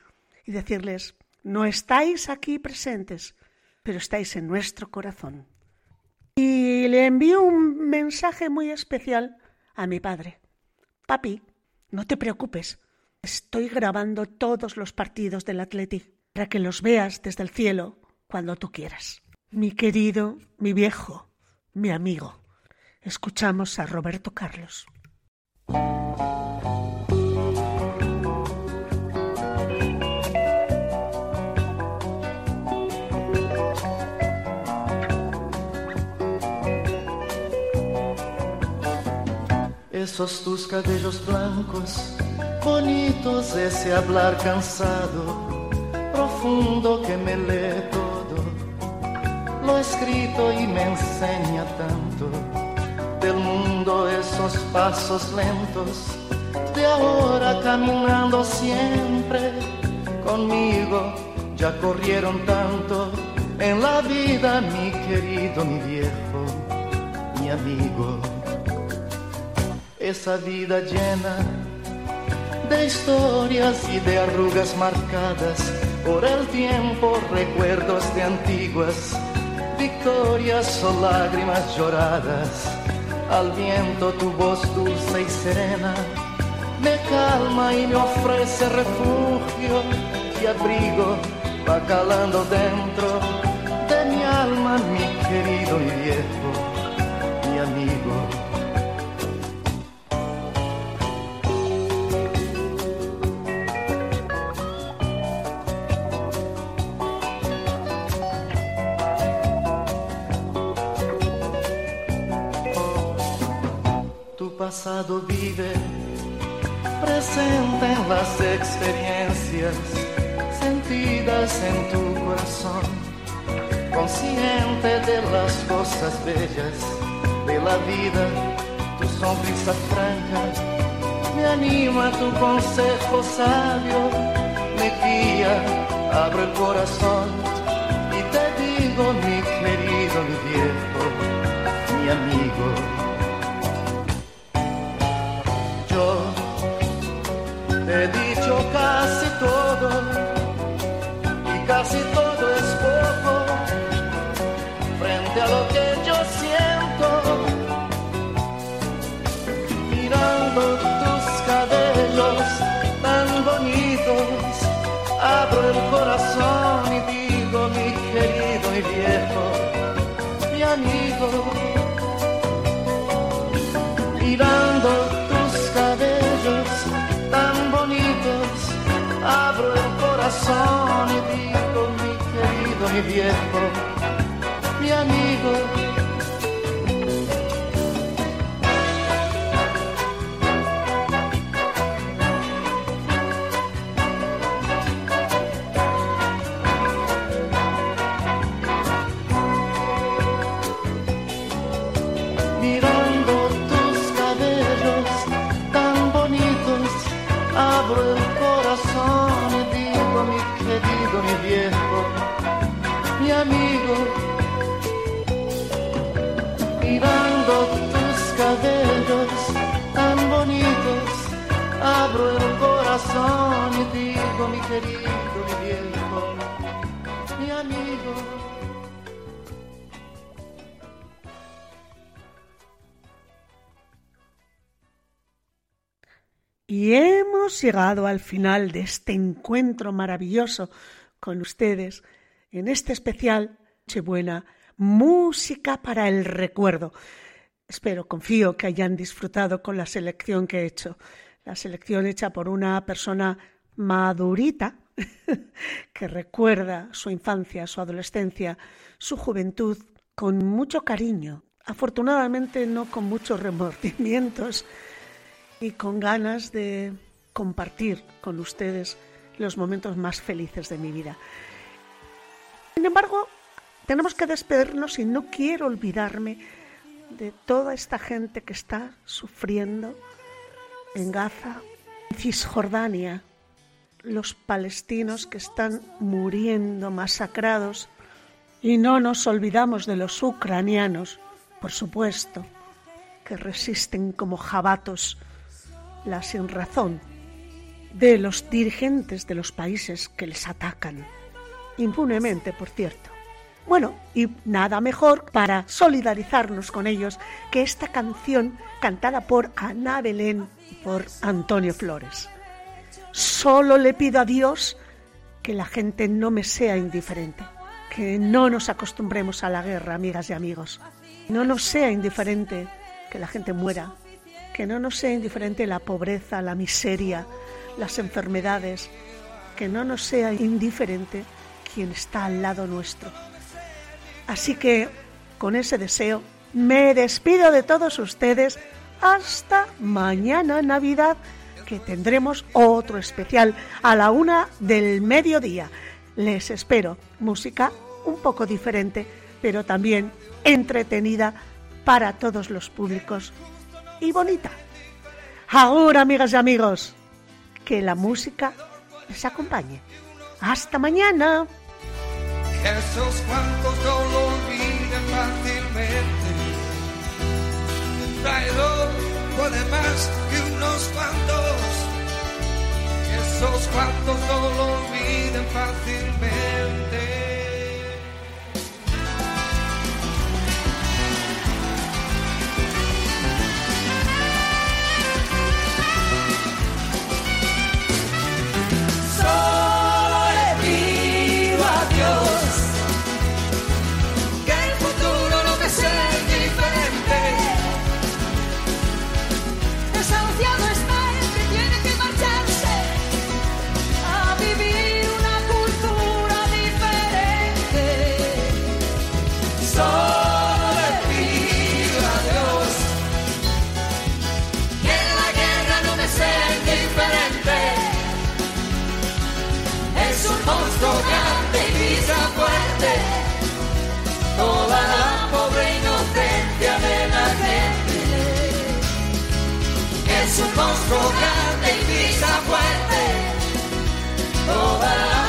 y decirles, no estáis aquí presentes, pero estáis en nuestro corazón. Y le envío un mensaje muy especial a mi padre. Papi, no te preocupes, estoy grabando todos los partidos del Athletic para que los veas desde el cielo cuando tú quieras. Mi querido, mi viejo, mi amigo. Escuchamos a Roberto Carlos. Esos tus cabellos blancos, bonitos, ese hablar cansado, profundo que me lee todo, lo escrito y me enseña tanto del mundo esos pasos lentos de ahora caminando siempre conmigo. Ya corrieron tanto en la vida mi querido mi viejo mi amigo. Esa vida llena de historias y de arrugas marcadas por el tiempo recuerdos de antiguas victorias o lágrimas lloradas al viento tu voz dulce y serena me calma y me ofrece refugio y abrigo, va calando dentro de mi alma, mi querido y viejo, mi amigo. Pasado vive presente en las experiencias sentidas en tu corazón, consciente de las cosas bellas de la vida, tu sonrisa franca me anima, tu consejo sabio me guía, abro el corazón mi viejo, mi amigo. Y mi amigo. Y hemos llegado al final de este encuentro maravilloso con ustedes en este especial Nochebuena, música para el recuerdo. Espero, confío que hayan disfrutado con la selección que he hecho. La selección hecha por una persona madurita [laughs] que recuerda su infancia, su adolescencia, su juventud con mucho cariño. Afortunadamente no con muchos remordimientos y con ganas de compartir con ustedes los momentos más felices de mi vida. Sin embargo, tenemos que despedirnos y no quiero olvidarme de toda esta gente que está sufriendo en Gaza, en Cisjordania, los palestinos que están muriendo masacrados y no nos olvidamos de los ucranianos, por supuesto, que resisten como jabatos la sinrazón de los dirigentes de los países que les atacan, impunemente, por cierto. Bueno, y nada mejor para solidarizarnos con ellos que esta canción cantada por Ana Belén por Antonio Flores. Solo le pido a Dios que la gente no me sea indiferente, que no nos acostumbremos a la guerra, amigas y amigos. No nos sea indiferente que la gente muera, que no nos sea indiferente la pobreza, la miseria, las enfermedades, que no nos sea indiferente quien está al lado nuestro. Así que, con ese deseo, me despido de todos ustedes hasta mañana Navidad, que tendremos otro especial a la una del mediodía. Les espero música un poco diferente, pero también entretenida para todos los públicos y bonita. Ahora, amigas y amigos, que la música les acompañe. Hasta mañana. Puede más que unos cuantos, esos cuantos no lo olviden fácilmente. Es un monstruo grande y pisa fuerte. Toda la